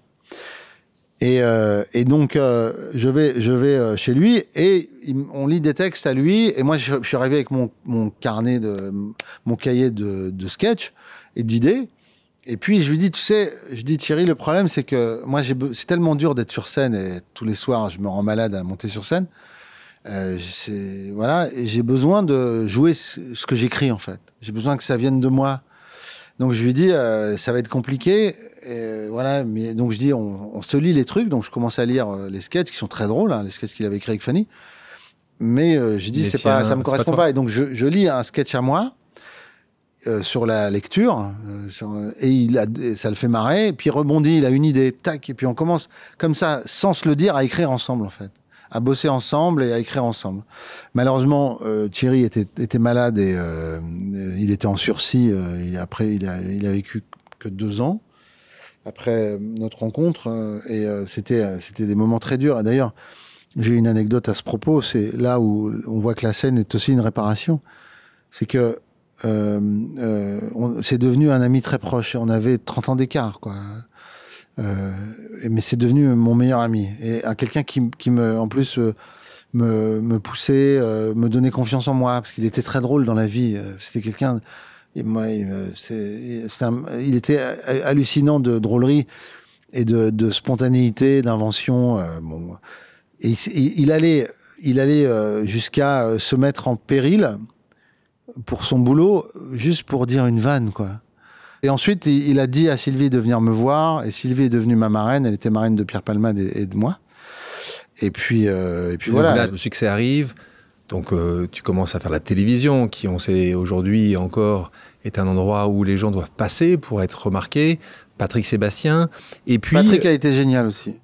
Et, euh, et donc euh, je vais je vais euh, chez lui et on lit des textes à lui. Et moi je, suis arrivé avec mon, mon carnet de mon cahier de, de sketch et d'idées. Et puis je lui dis tu sais je dis Thierry le problème c'est que moi c'est tellement dur d'être sur scène et tous les soirs je me rends malade à monter sur scène. Euh, voilà. J'ai besoin de jouer ce que j'écris en fait. J'ai besoin que ça vienne de moi. Donc je lui dis euh, ça va être compliqué et voilà mais donc je dis on, on se lit les trucs donc je commence à lire euh, les sketchs qui sont très drôles hein, les sketchs qu'il avait écrits avec Fanny. Mais euh, je dis Les c'est pas ça me pas correspond pas, et donc je, je lis un sketch à moi euh, sur la lecture euh, sur- et il a, et ça le fait marrer et puis il rebondit il a une idée tac et puis on commence comme ça sans se le dire à écrire ensemble en fait. À bosser ensemble et à écrire ensemble. Malheureusement Thierry était, était malade et il était en sursis et après il a, il a vécu que deux ans après euh, notre rencontre euh, et euh, c'était c'était des moments très durs d'ailleurs j'ai une anecdote à ce propos c'est là où on voit que la scène est aussi une réparation c'est que c'est devenu un ami très proche. On avait 30 ans d'écart, quoi. Mais c'est devenu mon meilleur ami et à quelqu'un qui, qui me, en plus, me, me poussait, me donnait confiance en moi parce qu'il était très drôle dans la vie. C'était quelqu'un. Et moi, il, me- c'est- c'est un- il était ha- hallucinant de drôlerie et de, de spontanéité, d'invention. euh, bon, et il, allait, il allait euh, jusqu'à euh, se mettre en péril pour son boulot, juste pour dire une vanne, quoi. Et ensuite, il, il a dit à Sylvie de venir me voir, et Sylvie est devenue ma marraine. Elle était marraine de Pierre Palmade et, et de moi. Et puis, euh, et puis voilà. là, le succès arrive. Donc, euh, tu commences à faire la télévision, qui, on sait aujourd'hui encore, est un endroit où les gens doivent passer pour être remarqués. Patrick Sébastien. Et puis, Patrick a été génial aussi.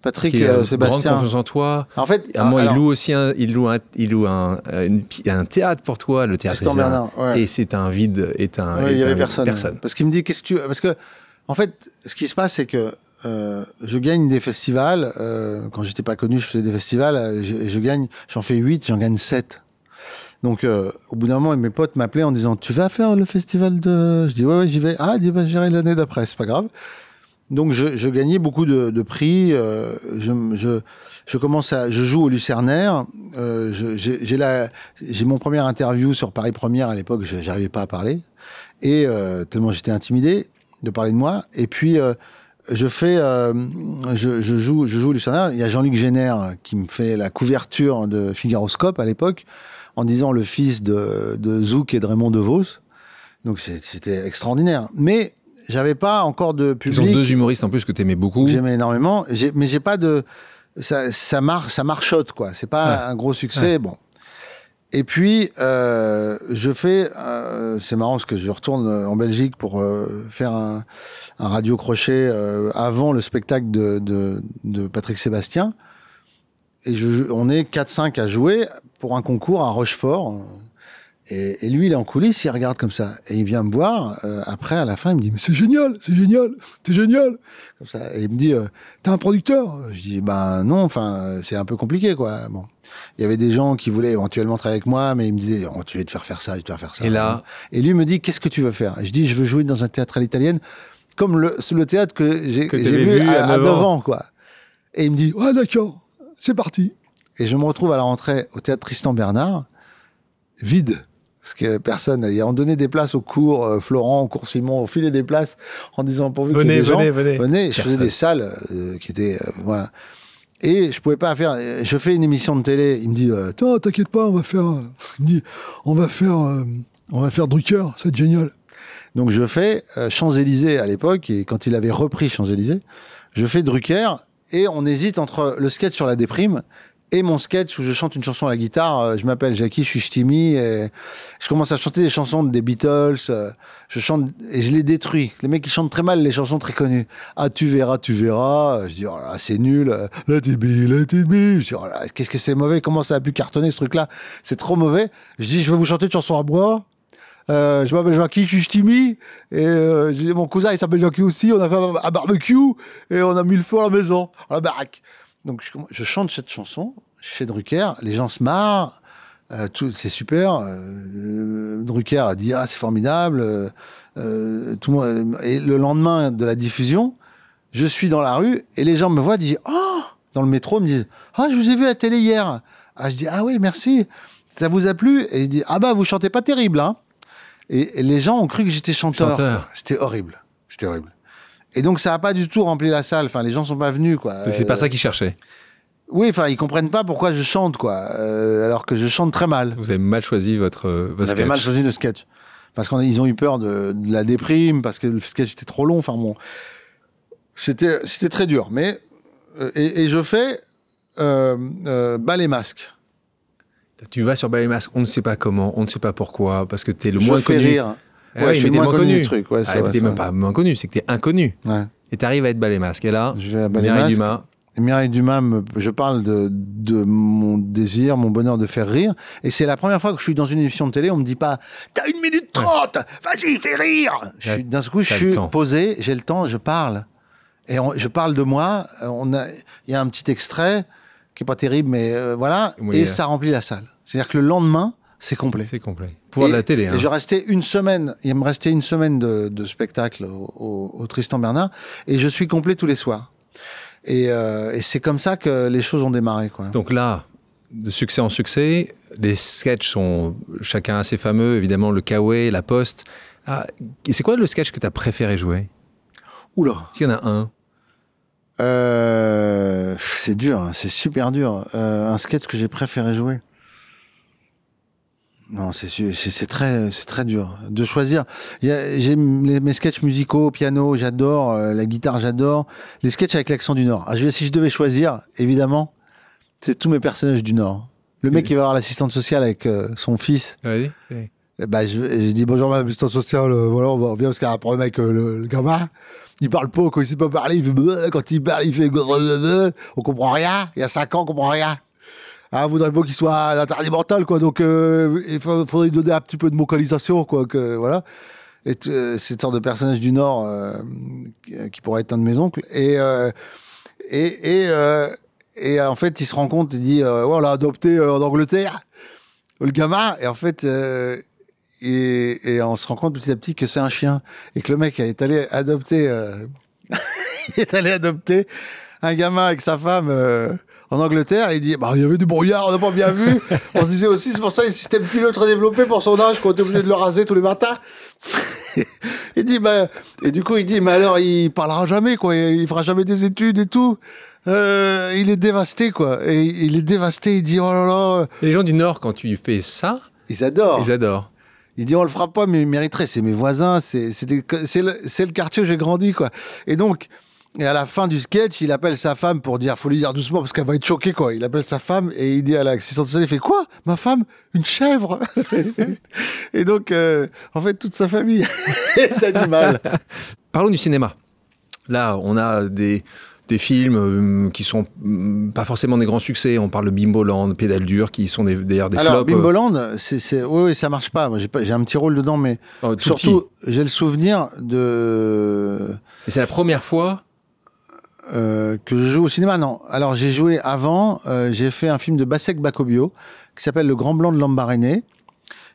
Patrick qui euh, une grande Sébastien. confiance en toi. En fait, À un moment, alors, il loue aussi un, il loue un, il loue un, une pi- un théâtre pour toi, le théâtre. Tristan Bernard, ouais. Et c'est un vide, est un. Ouais, il y avait personne. Parce qu'il me dit qu'est-ce que tu parce que en fait ce qui se passe c'est que euh, je gagne des festivals euh, quand j'étais pas connu je faisais des festivals euh, je, je gagne j'en fais 8 j'en gagne 7 donc euh, au bout d'un moment mes potes m'appelaient en disant tu vas faire le festival de je dis ouais ouais j'y vais ah dit bah j'irai l'année d'après c'est pas grave donc je, gagnais beaucoup de, prix euh, je, commence à je joue au Lucernaire euh, j'ai mon premier interview sur Paris Première à l'époque je- j'arrivais pas à parler et tellement j'étais intimidé de parler de moi. Et puis je fais, je, joue, je joue Lucernaire. Il y a Jean-Luc Génère qui me fait la couverture de Figaroscope à l'époque, en disant le fils de, de Zouk et de Raymond DeVos. Donc c'était extraordinaire. Mais j'avais pas encore de Ils public. sont deux humoristes en plus que tu aimais beaucoup. J'aimais énormément, mais j'ai pas de ça, ça marche, ça marchote quoi. C'est pas Ouais. un gros succès, bon. Et puis euh, je fais, euh, c'est marrant parce que je retourne en Belgique pour euh, faire un, un radio crochet euh, avant le spectacle de, de, de Patrick Sébastien. Et je, on est 4-5 à jouer pour un concours à Rochefort. Et, et lui, il est en coulisses, il regarde comme ça. Et il vient me voir. euh, après, à la fin, il me dit Mais c'est génial, c'est génial, c'est génial. Comme ça. Et il me dit euh, T'as un producteur? Je dis Ben non, enfin, c'est un peu compliqué, quoi. Bon. Il y avait des gens qui voulaient éventuellement travailler avec moi, mais ils me disaient oh, Tu vas te faire faire ça, je vais te faire faire ça. Et là, Et lui me dit Qu'est-ce que tu veux faire? Et Je dis Je veux jouer dans un théâtre à l'italienne, comme le, le théâtre que j'ai vu, vu à, à à 9 9 ans. quoi. Et il me dit Ouais, d'accord, c'est parti. Et je me retrouve à la rentrée au théâtre Tristan Bernard, vide. Parce que personne, et on donnait des places au cours, euh, Florent, au cours Simon, on filait des places en disant pourvu y ait venez, des gens. venez, venez. Venez, je faisais des salles euh, qui étaient. euh, voilà. Et je pouvais pas faire. Je fais une émission de télé. Il me dit euh, t'inquiète pas, on va faire. Il me dit On va faire. euh, on va faire Drucker, c'est génial. Donc je fais euh, Champs-Élysées à l'époque, et quand il avait repris Champs-Élysées, je fais Drucker, et on hésite entre le sketch sur la déprime et mon sketch où je chante une chanson à la guitare. Euh, je m'appelle Jackie, je suis ch'timi et je commence à chanter des chansons des Beatles. euh, je chante et je les détruis. Les mecs qui chantent très mal les chansons très connues. Ah tu verras, tu verras. Je dis oh là, c'est nul. Euh, La TB, la TB. Je dis oh là, qu'est-ce que c'est mauvais. Comment ça a pu cartonner ce truc-là? C'est trop mauvais. Je dis je vais vous chanter une chanson à moi. Euh, je m'appelle Jackie, je suis ch'timi. Et euh, j'ai mon cousin, il s'appelle Jackie aussi. On a fait un, barbecue et on a mis le feu à la maison, à la baraque. Donc je, chante cette chanson chez Drucker. Les gens se marrent. euh, c'est super. Euh, Drucker a dit ah c'est formidable. tout le et le lendemain de la diffusion, je suis dans la rue et les gens me voient, disent oh dans le métro, me disent ah je vous ai vu à la télé hier. Ah je dis ah oui merci. Ça vous a plu? Et il dit ah bah vous chantez pas terrible hein. Et, et les gens ont cru que j'étais chanteur. Chanteur. C'était horrible. C'était horrible. Et donc ça a pas du tout rempli la salle. Enfin les gens sont pas venus quoi. C'est pas ça qu'ils cherchaient. Oui, enfin ils comprennent pas pourquoi je chante quoi. Euh, alors que je chante très mal. Vous avez mal choisi votre, votre On avait sketch. mal choisi le sketch. Parce qu'ils ont eu peur de, de la déprime, parce que le sketch était trop long. Enfin bon, c'était c'était très dur. Mais euh, et, et je fais euh, euh, bas les masques. Tu vas sur Ballet Masque, on ne sait pas comment, on ne sait pas pourquoi, parce que t'es le je moins fais connu. rire. Ah Ouais, oui, je suis moins moins connu connu. truc, ouais, Ah, vrai, même pas moins connu, c'est que t'es inconnu. Ouais. Et t'arrives à être Ballet Masque. Et là, Je vais à Mireille. Dumas, Mireille Dumas, me- je parle de, de mon désir, mon bonheur de faire rire. Et c'est la première fois que je suis dans une émission de télé, on me dit pas T'as une minute trente, vas-y, fais rire D'un coup, je le suis posé, j'ai le temps, je parle. Et on- je parle de moi. il y a un petit extrait qui est pas terrible, mais euh, voilà. Oui, et euh. ça remplit la salle. C'est-à-dire que le lendemain, c'est complet. c'est complet. Pour Et- la télé. et Hein. je restais une semaine, il me restait une semaine de, de spectacle au, au- au Tristan Bernard, et je suis complet tous les soirs. Et, euh, et c'est comme ça que les choses ont démarré. Quoi. Donc là, de succès en succès, les sketchs sont chacun assez fameux, évidemment le Kawaii, la Poste. Ah, et c'est quoi le sketch que tu as préféré jouer? Oula S'il y en a un. Euh, C'est dur, hein, c'est super dur. Euh, un sketch que j'ai préféré jouer. Non, c'est très, c'est très dur de choisir. J'ai mes, sketchs musicaux, piano, j'adore. euh, la guitare, j'adore. Les sketchs avec l'accent du Nord. Ah, je- si je devais choisir, évidemment, c'est tous mes personnages du Nord. Le mec Oui. qui va voir l'assistante sociale avec son fils. Vas-y. Eh ben, je, je dis bonjour madame l'assistante sociale, voilà, on va- on vient parce qu'il y a un problème avec le, le gamin. Il parle pas, quand il sait pas parler, bleu, quand il parle, il fait bleu, on comprend rien. Il y a 5 ans, on comprend rien. Ah, voudrez pas qu'il soit interdit mental, quoi. Donc, euh, il fa- faudrait lui donner un petit peu de vocalisation, quoi. Que, voilà. Et euh, c'est une sorte de personnage du Nord euh, qui, qui pourrait être un de mes oncles. Et, euh, et, et, euh, et en fait, il se rend compte, il dit euh, on l'a adopté euh, en Angleterre, le gamin. Et en fait, euh, et, et on se rend compte petit à petit que c'est un chien. Et que le mec est allé adopter, euh, il est allé adopter un gamin avec sa femme. euh, en Angleterre, et il dit bah, il y avait du brouillard, on n'a pas bien vu. On se disait aussi, c'est pour ça, un système pilote très développé pour son âge, qu'on était obligé de le raser tous les matins. il dit, bah, et du coup, il dit, mais alors, il parlera jamais, quoi, il fera jamais des études et tout. Euh, il est dévasté, quoi. Et il est dévasté, il dit, oh là là. Les gens du Nord, quand tu fais ça, Ils adorent. ils adorent. Il dit on le fera pas, mais il mériterait. C'est mes voisins, c'est le, le quartier où j'ai grandi, quoi. Et donc, et à la fin du sketch, il appelle sa femme pour dire, faut lui dire doucement parce qu'elle va être choquée, quoi. Il appelle sa femme et il dit à l'assistante sociale, il fait quoi? Ma femme? Une chèvre? Et donc, euh, en fait, toute sa famille est animale. Parlons du cinéma. Là, on a des, des films euh, qui sont mm, pas forcément des grands succès. On parle de Bimboland, Pédale Dure, qui sont des- d'ailleurs des Alors, flops. euh, Bimboland, c'est, c'est, oui, oui, ça marche pas. Moi, j'ai, pas, j'ai un petit rôle dedans, mais tout surtout, j'ai le souvenir de. Et c'est la première fois? Euh, que je joue au cinéma, non. Alors j'ai joué avant, euh, j'ai fait un film de Basek Bakobio qui s'appelle Le Grand Blanc de Lambaréné.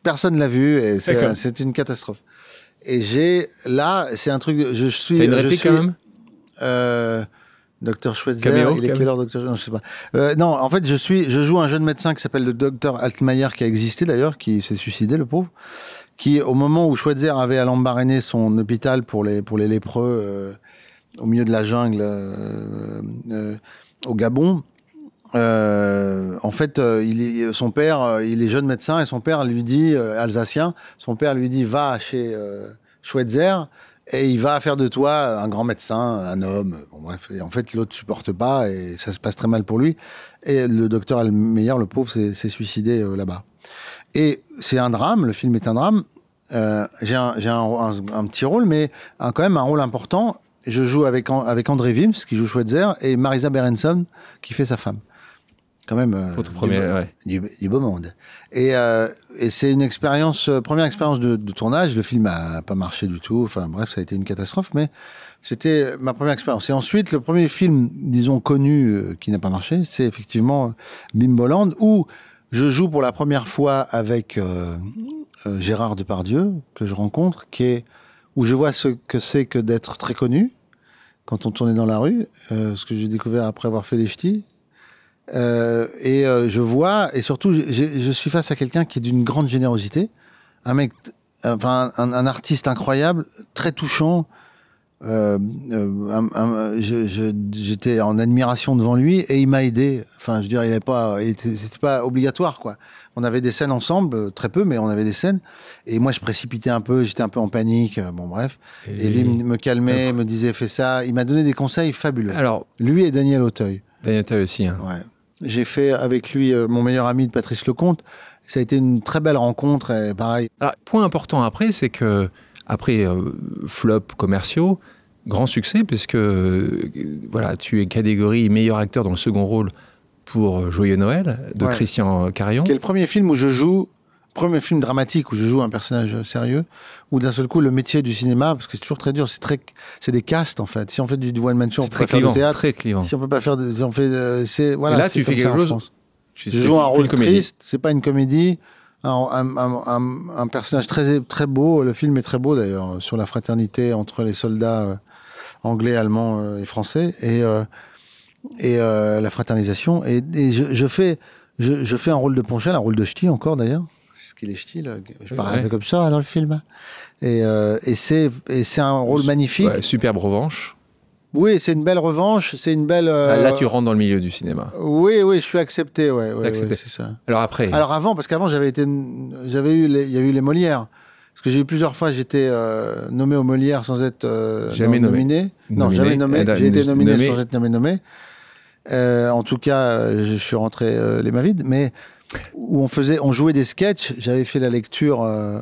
Personne l'a vu et c'est, une catastrophe. Et j'ai là, c'est un truc. Je suis. T'as une réplique suis, quand même? euh, Docteur Schweitzer, Caméo, il est caméo. quelle heure, Docteur Non, je sais pas. Euh, non, en fait, je suis, je joue un jeune médecin qui s'appelle le Docteur Altmaier, qui a existé d'ailleurs, qui s'est suicidé, le pauvre, qui, au moment où Schweitzer avait à Lambaréné son hôpital pour les, pour les lépreux, euh, au milieu de la jungle, euh, au Gabon, en fait, il est, son père, il est jeune médecin et son père lui dit, alsacien, son père lui dit, va chez Schweitzer Et il va faire de toi un grand médecin, un homme. Bon, bref. Et en fait, l'autre supporte pas et ça se passe très mal pour lui. Et le docteur Almeyer, le pauvre, s'est suicidé euh, là-bas. Et c'est un drame, le film est un drame. Euh, j'ai un, petit rôle, mais quand même un rôle important. Je joue avec, avec André Wims, qui joue Schweitzer, et Marisa Berenson, qui fait sa femme quand même euh, du, du, beau monde. Et, euh, et c'est une expérience, euh, première expérience de, de, tournage. Le film a pas marché du tout. Enfin bref, ça a été une catastrophe, mais c'était ma première expérience. Et ensuite, le premier film, disons connu, euh, qui n'a pas marché, c'est effectivement Bimboland, où je joue pour la première fois avec Gérard Depardieu que je rencontre, qui est où je vois ce que c'est que d'être très connu quand on tournait dans la rue, ce que j'ai découvert après avoir fait les ch'tis euh, et euh, je vois, et surtout, je suis face à quelqu'un qui est d'une grande générosité, un mec, enfin, un, artiste incroyable, très touchant. Euh, j'étais en admiration devant lui et il m'a aidé. Enfin, je dirais, il pas, c'était pas obligatoire, quoi. On avait des scènes ensemble, très peu, mais on avait des scènes. Et moi, je précipitais un peu, j'étais un peu en panique. Bon, bref. Et, lui me calmait, me disait, fais ça. Il m'a donné des conseils fabuleux. Alors, lui et Daniel Auteuil. Daniel Auteuil aussi. Hein. Ouais. J'ai fait avec lui euh, mon meilleur ami de Patrice Lecomte. Ça a été une très belle rencontre, et pareil. Alors, point important après, c'est que après euh, flop commerciaux, grand succès, puisque euh, voilà, tu es catégorie meilleur acteur dans le second rôle pour Joyeux Noël de Christian Carillon. Qui est le premier film où je joue premier film dramatique où je joue un personnage sérieux, où d'un seul coup le métier du cinéma, parce que c'est toujours très dur, c'est très, c'est des castes en fait. Si on fait du, one man show, on peut faire du théâtre. Très clivant. Si on peut pas faire, si on fait, euh, c'est voilà. là, tu fais quelque chose. je joue un rôle triste. C'est pas une comédie. Un, personnage très très beau. Le film est très beau d'ailleurs sur la fraternité entre les soldats euh, anglais, allemands euh, et français et et la fraternisation. Et, je, fais je, je, fais un rôle de Ponchel, un rôle de ch'ti encore d'ailleurs ce qu'il est style. Je parle un peu comme ça dans le film. Et, euh, et c'est un rôle magnifique. superbe revanche. Oui, c'est une belle revanche. C'est une belle. Euh, là, tu rentres dans le milieu du cinéma. Oui, oui, je suis accepté. Ouais, ouais, c'est ça. Alors après. Alors avant, parce qu'avant, j'avais été, j'avais eu, il y a eu les Molières. Parce que j'ai eu plusieurs fois, j'étais euh, nommé aux Molières sans être jamais nominé. Non, jamais nommé. J'ai été nominé, sans être nommé. nommé. en tout cas, je suis rentré les mains vides, mais où on faisait, on jouait des sketchs. J'avais fait la lecture euh,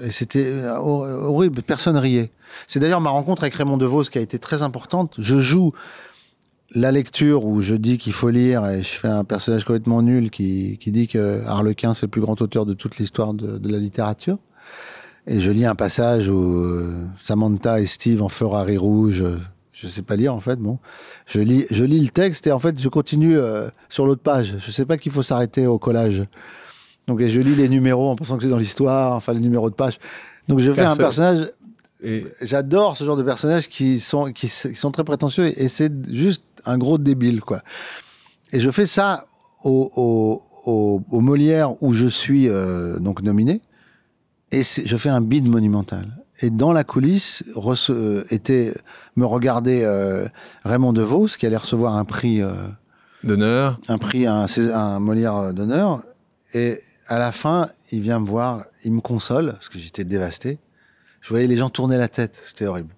et c'était euh, horrible. Personne riait. C'est d'ailleurs ma rencontre avec Raymond Devos qui a été très importante. Je joue la lecture où je dis qu'il faut lire et je fais un personnage complètement nul qui, qui dit que Harlequin c'est le plus grand auteur de toute l'histoire de, de, la littérature. Et je lis un passage où euh, Samantha et Steve en Ferrari rouge je sais pas lire en fait. Bon, je lis, je lis le texte et en fait je continue euh, sur l'autre page. Je sais pas qu'il faut s'arrêter au collage. Donc je lis les numéros en pensant que c'est dans l'histoire, enfin les numéros de page. Donc je fais un personnage. Et... J'adore ce genre de personnages qui sont qui, sont très prétentieux et, c'est juste un gros débile quoi. Et je fais ça au, au, au, Molière où je suis euh, donc nominé et je fais un bid monumental. Et dans la coulisse euh, était, me regardait euh, Raymond DeVos, qui allait recevoir un prix euh, d'honneur, un prix, un, un Molière d'honneur. Et à la fin, il vient me voir, il me console parce que j'étais dévasté. Je voyais les gens tourner la tête, c'était horrible.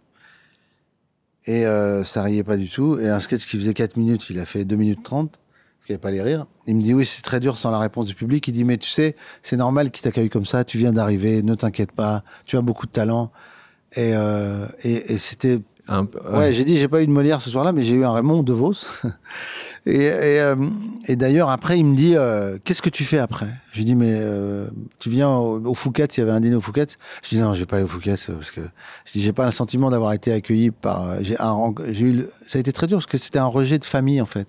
Et ça riait pas du tout. Et un sketch qui faisait 4 minutes, il a fait 2 minutes 30 parce qu'il n'y avait pas les rires. Il me dit oui, c'est très dur sans la réponse du public. Il dit mais tu sais, c'est normal qu'il t'accueille comme ça. Tu viens d'arriver, ne t'inquiète pas. Tu as beaucoup de talent. Et, euh, et, et c'était. ouais, j'ai dit j'ai pas eu de Molière ce soir-là, mais j'ai eu un Raymond De Vos. et, et, euh, et d'ailleurs après il me dit euh, qu'est-ce que tu fais après? Je dis mais euh, tu viens au, au Fouquet, il y avait un dîner au Fouquet? Je dis non, je vais pas aller au Fouquet parce que je dis j'ai pas le sentiment d'avoir été accueilli par. J'ai eu ça a été très dur parce que c'était un rejet de famille en fait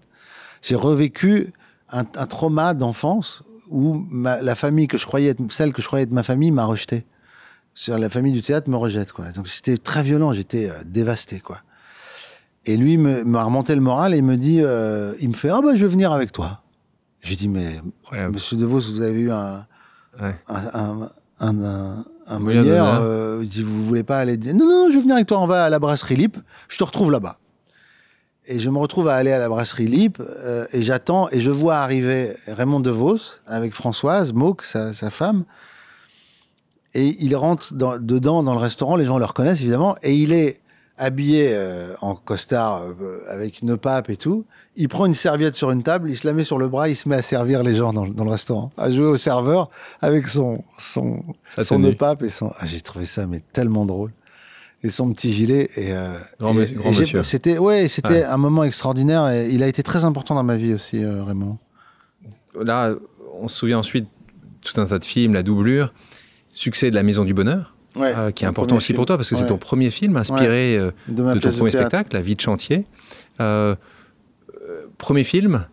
j'ai revécu un, un trauma d'enfance où la famille que je croyais être celle que je croyais être ma famille m'a rejeté. Sur la famille du théâtre me rejette quoi. Donc c'était très violent, j'étais euh, dévasté quoi. Et lui m'a remonté le moral et il me dit, euh, il me fait ah bah je vais venir avec toi. J'ai dit mais Monsieur De Vos, vous avez eu un ouais. un, un, un, un Molière, euh, il dit vous voulez pas aller non non je vais venir avec toi, on va à la brasserie Lip, je te retrouve là-bas. Et je me retrouve à aller à la brasserie Lip euh, et j'attends et je vois arriver Raymond DeVos avec Françoise Mauck, sa, sa femme. Et il rentre dans- dedans, dans le restaurant, les gens le reconnaissent évidemment, et il est habillé euh, en costard euh, avec une pape et tout. Il prend une serviette sur une table, il se la met sur le bras, il se met à servir les gens dans, dans le restaurant, à jouer au serveur avec son, son, Ça, son pape et son. Ah, j'ai trouvé ça mais tellement drôle. Et son petit gilet et. euh, Grand et- monsieur- grand et j'ai- monsieur. C'était ouais, c'était Ouais. un moment extraordinaire et il a été très important dans ma vie aussi, euh, Raymond. Là, on se souvient ensuite tout un tas de films, la doublure, succès de La Maison du Bonheur, Ouais, euh, qui est important aussi film. pour toi parce que c'est ton premier film inspiré euh, de, ton premier théâtre. spectacle, La vie de chantier. Premier film,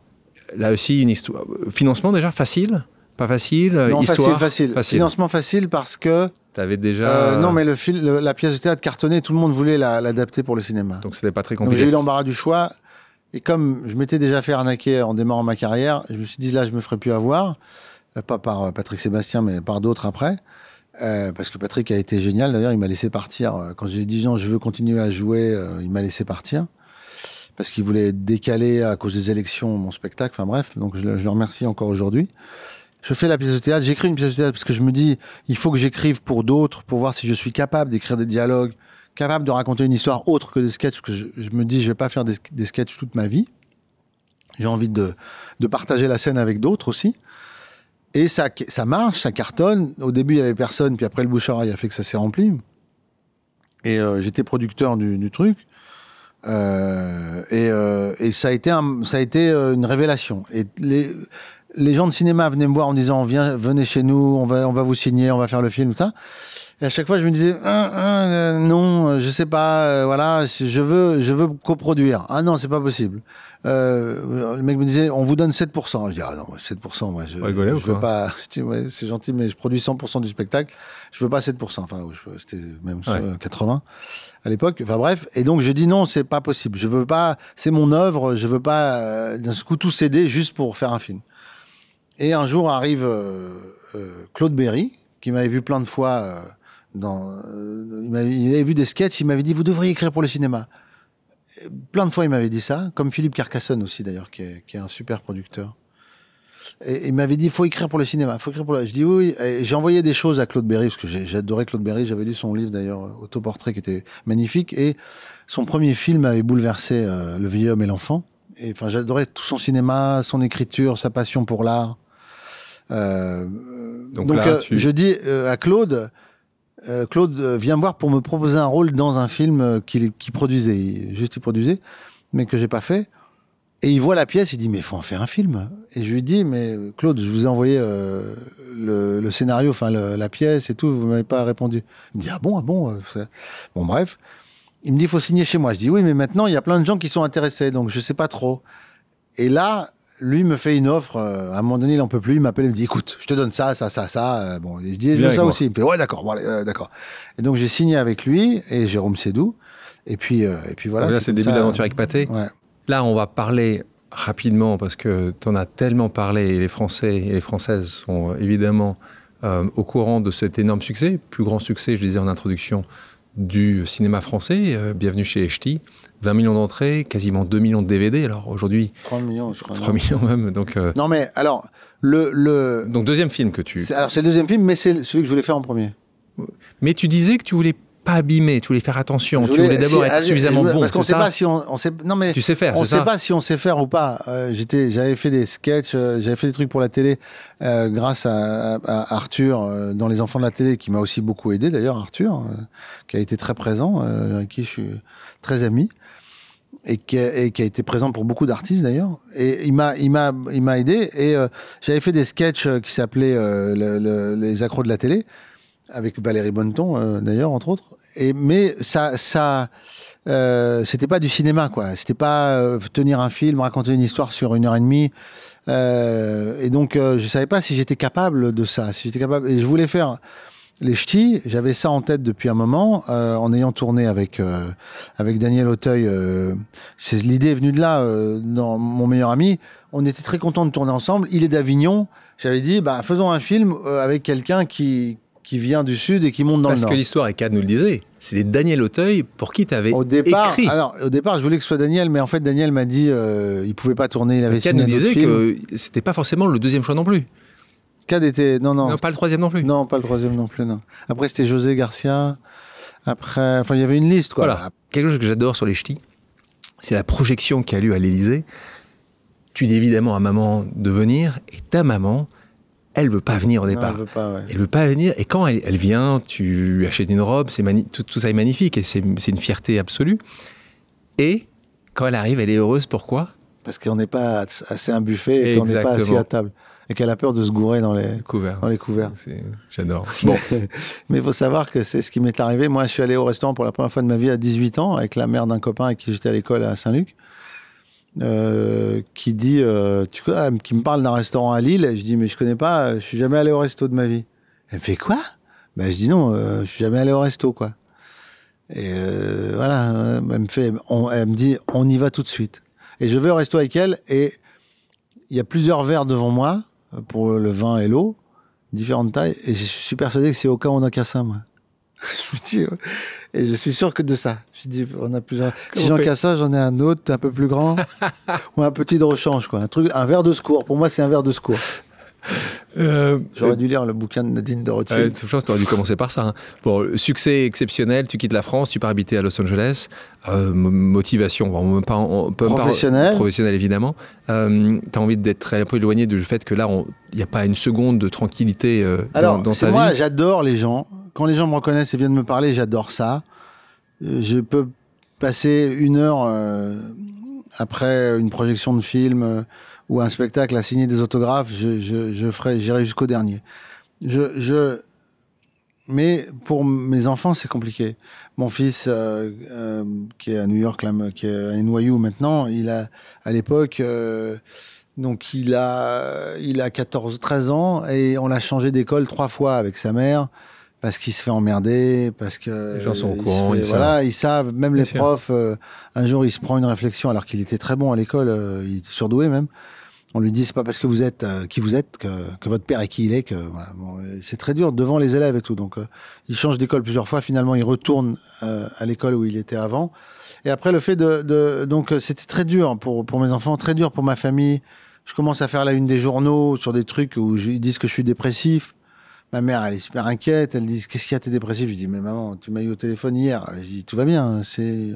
là aussi une histoire. Financement déjà facile, pas facile. euh, Non, histoire, facile, facile, Financement facile parce que T'avais déjà. euh, non, mais le film, le- la pièce de théâtre cartonnée, tout le monde voulait la- l'adapter pour le cinéma. Donc c'était pas très Donc j'ai compliqué. eu l'embarras du choix. Et comme je m'étais déjà fait arnaquer en démarrant ma carrière, je me suis dit là, je me ferai plus avoir. Euh, Pas par Patrick Sébastien, mais par d'autres après. Euh, parce que Patrick a été génial. D'ailleurs, il m'a laissé partir. Quand j'ai dit non, je veux continuer à jouer, euh, il m'a laissé partir. Parce qu'il voulait décaler à cause des élections mon spectacle. Enfin bref, donc je le remercie encore aujourd'hui. Je fais la pièce de théâtre. J'écris une pièce de théâtre parce que je me dis, il faut que j'écrive pour d'autres, pour voir si je suis capable d'écrire des dialogues, capable de raconter une histoire autre que des sketchs. Parce que je, me dis, je vais pas faire des, des sketchs toute ma vie. J'ai envie de, partager la scène avec d'autres aussi. Et ça, ça marche, ça cartonne. Au début, il y avait personne, puis après, le bouche a fait que ça s'est rempli. Et euh, j'étais producteur du, truc. Euh, et, euh, et ça a été, ça a été une révélation. Les gens de cinéma venaient me voir en disant Viens, venez chez nous, on va, on va vous signer, on va faire le film, tout ça. Et à chaque fois, je me disais Hein, hein, euh, non, euh, je sais pas, euh, voilà, je veux, je veux coproduire. Ah non, c'est pas possible. Euh, le mec me disait On vous donne 7%. Je dis Ah non, 7%, moi, je, Rigolez je veux pas. Je dis Ouais, c'est gentil, mais je produis 100% du spectacle. Je veux pas 7%. Enfin, c'était même Ouais. euh, 80 à l'époque. Enfin bref. Et donc, je dis Non, c'est pas possible. Je veux pas. C'est mon œuvre. Je veux pas d'un coup tout céder juste pour faire un film. Et un jour arrive euh, euh, Claude Berry, qui m'avait vu plein de fois euh, dans. il, avait vu des sketchs, il m'avait dit Vous devriez écrire pour le cinéma. Plein de fois, il m'avait dit ça, comme Philippe Carcassonne aussi, d'ailleurs, qui est, un super producteur. Et il m'avait dit Il faut écrire pour le cinéma. Faut écrire pour le... Je dis oui. oui. J'ai envoyé des choses à Claude Berry, parce que j'adorais Claude Berry. J'avais lu son livre, d'ailleurs, Autoportrait, qui était magnifique. Et son premier film avait bouleversé Le vieil homme et l'enfant. Et enfin, j'adorais tout son cinéma, son écriture, sa passion pour l'art. Euh, Donc donc là, euh, tu- je dis euh, à Claude, euh, Claude vient me voir pour me proposer un rôle dans un film qu'il produisait, juste il produisait, mais que j'ai pas fait. Et il voit la pièce, il dit mais il faut en faire un film. Et je lui dis mais Claude, je vous ai envoyé euh, le, le scénario, enfin la pièce et tout, vous m'avez pas répondu. Il me dit ah bon ah bon, euh, bon bref. Il me dit il faut signer chez moi. Je dis oui mais maintenant il y a plein de gens qui sont intéressés donc je sais pas trop. Et là lui me fait une offre. euh, à un moment donné, il en peut plus. Il m'appelle, il me dit "Écoute, je te donne ça, ça, ça, ça." Euh, bon, et je dis "Je veux ça moi. aussi." Il me fait "Ouais, d'accord, bon, euh, d'accord." Et donc j'ai signé avec lui et Jérôme Sédou. Et puis, et puis voilà. Donc là, c'est le début de l'aventure avec Pathé. Ouais. Là, on va parler rapidement parce que tu en as tellement parlé et les Français et les Françaises sont évidemment au courant de cet énorme succès, plus grand succès, je disais en introduction, du cinéma français. Euh, bienvenue chez Ch'tis. 20 millions d'entrées, quasiment 2 millions de DVD. Alors aujourd'hui, 3 millions, je crois. 3 millions même. Donc, euh, Non, mais alors, le. le... donc deuxième film que tu. Alors, c'est le deuxième film, mais c'est celui que je voulais faire en premier. Mais tu disais que tu voulais pas abîmer, tu voulais faire attention, tu voulais d'abord si- être ah, suffisamment bon. Parce qu'on sait pas si on, on sait. Non, mais. Tu sais faire, On sait ça pas si on sait faire ou pas. Euh, j'étais, j'avais fait des sketchs, euh, j'avais fait des trucs pour la télé euh, grâce à, Arthur dans Les Enfants de la télé, qui m'a aussi beaucoup aidé d'ailleurs, Arthur, qui a été très présent, avec qui je suis très ami. Et qui, a, et qui a été présent pour beaucoup d'artistes d'ailleurs. Et il m'a, il m'a, il m'a aidé. Et euh, j'avais fait des sketchs qui s'appelaient euh, le- le- Les accros de la télé, avec Valérie Bonneton euh, d'ailleurs, entre autres. Mais ça, ça, euh, c'était pas du cinéma, quoi. C'était pas euh, tenir un film, raconter une histoire sur une heure et demie. Euh, et donc, je savais pas si j'étais capable de ça. Si j'étais capable. Et je voulais faire les ch'tis. J'avais ça en tête depuis un moment, en ayant tourné avec avec Daniel Auteuil. c'est l'idée est venue de là. dans mon meilleur ami, on était très contents de tourner ensemble. Il est d'Avignon. J'avais dit, bah, faisons un film avec quelqu'un qui qui vient du sud et qui monte dans Parce le que nord. l'histoire, et Cad nous le disait, c'était Daniel Auteuil pour qui tu avais Au départ, écrit. alors au départ, je voulais que ce soit Daniel, mais en fait, Daniel m'a dit, euh, il pouvait pas tourner, il avait Cad signé nous disait que c'était pas forcément le deuxième choix non plus. Cad était. Non, non. Non, pas le troisième non plus. Non, pas le troisième non plus, non. Après, c'était José Garcia. Après, enfin, il y avait une liste, quoi. Voilà. Quelque chose que j'adore sur les ch'tis, c'est la projection qui a lieu à l'Élysée. Tu dis évidemment à maman de venir, et ta maman, elle veut pas venir au Non, départ. elle veut pas, ouais. Elle veut pas venir. Et quand elle, elle vient, tu lui achètes une robe, c'est tout, tout ça est magnifique et c'est une fierté absolue. Et quand elle arrive, elle est heureuse. Pourquoi? Parce qu'on n'est pas assez un buffet et qu'on n'est pas assis à table. Et qu'elle a peur de se gourer dans les, Couvert. dans les couverts. J'adore. Bon, Mais il faut savoir que c'est ce qui m'est arrivé. Moi, je suis allé au restaurant pour la première fois de ma vie à 18 ans avec la mère d'un copain avec qui j'étais à l'école à Saint-Luc. Euh, qui dit, euh, ah, qui me parle d'un restaurant à Lille. Je dis, mais je connais pas, je suis jamais allé au resto de ma vie. Elle me fait quoi? Ben, Je dis non, euh, je suis jamais allé au resto, quoi. Et euh, voilà, elle me, fait, elle me dit, on y va tout de suite. Et je vais au resto avec elle et il y a plusieurs verres devant moi pour le vin et l'eau, différentes tailles, et je suis persuadé que c'est au cas où on a qu'à moi. je me dis, et je suis sûr que de ça. Je dis, on a plusieurs. si j'en casse ça, j'en ai un autre un peu plus grand, ou un petit de rechange, quoi. Un truc, un verre de secours. Pour moi, c'est un verre de secours. Euh, J'aurais dû lire le bouquin de Nadine de euh, Rothschild. je pense que tu aurais dû commencer par ça. hein. Bon, succès exceptionnel, tu quittes la France, tu pars habiter à Los Angeles. Euh, mo- motivation, bon, pas, on peut pas- Professionnelle. professionnelle évidemment. Euh, tu as envie d'être un peu éloigné du fait que là, il n'y a pas une seconde de tranquillité euh, Alors, dans, dans c'est ta moi, vie. j'adore les gens. Quand les gens me reconnaissent et viennent me parler, j'adore ça. Euh, Je peux passer une heure euh, après une projection de film euh, ou un spectacle à signer des autographes. Je, je, je ferai, j'irai jusqu'au dernier. Je, je, mais pour mes enfants, c'est compliqué. Mon fils, euh, euh, qui est à New York, là, qui est à NYU maintenant, il a, à l'époque, euh, donc il a, il a 14, 13 ans et on l'a changé d'école trois fois avec sa mère parce qu'il se fait emmerder, parce que Les gens sont au courant, fait- ils voilà, ils savent. Même Bien les sûr. profs, euh, un jour, il se prend une réflexion alors qu'il était très bon à l'école, euh, il était surdoué même. On lui dit c'est pas parce que vous êtes euh, qui vous êtes que, que votre père est qui il est que voilà. Bon, c'est très dur devant les élèves et tout. Donc euh, il change d'école plusieurs fois. Finalement, il retourne euh, à l'école où il était avant. Et après le fait de, de donc c'était très dur pour pour mes enfants, très dur pour ma famille. Je commence à faire la une des journaux sur des trucs où ils disent que je suis dépressif. Ma mère, elle est super inquiète. Elle dit Qu'est-ce qu'il y a, t'es dépressif? Je dis Mais maman, tu m'as eu au téléphone hier. Je dis Tout va bien. C'est...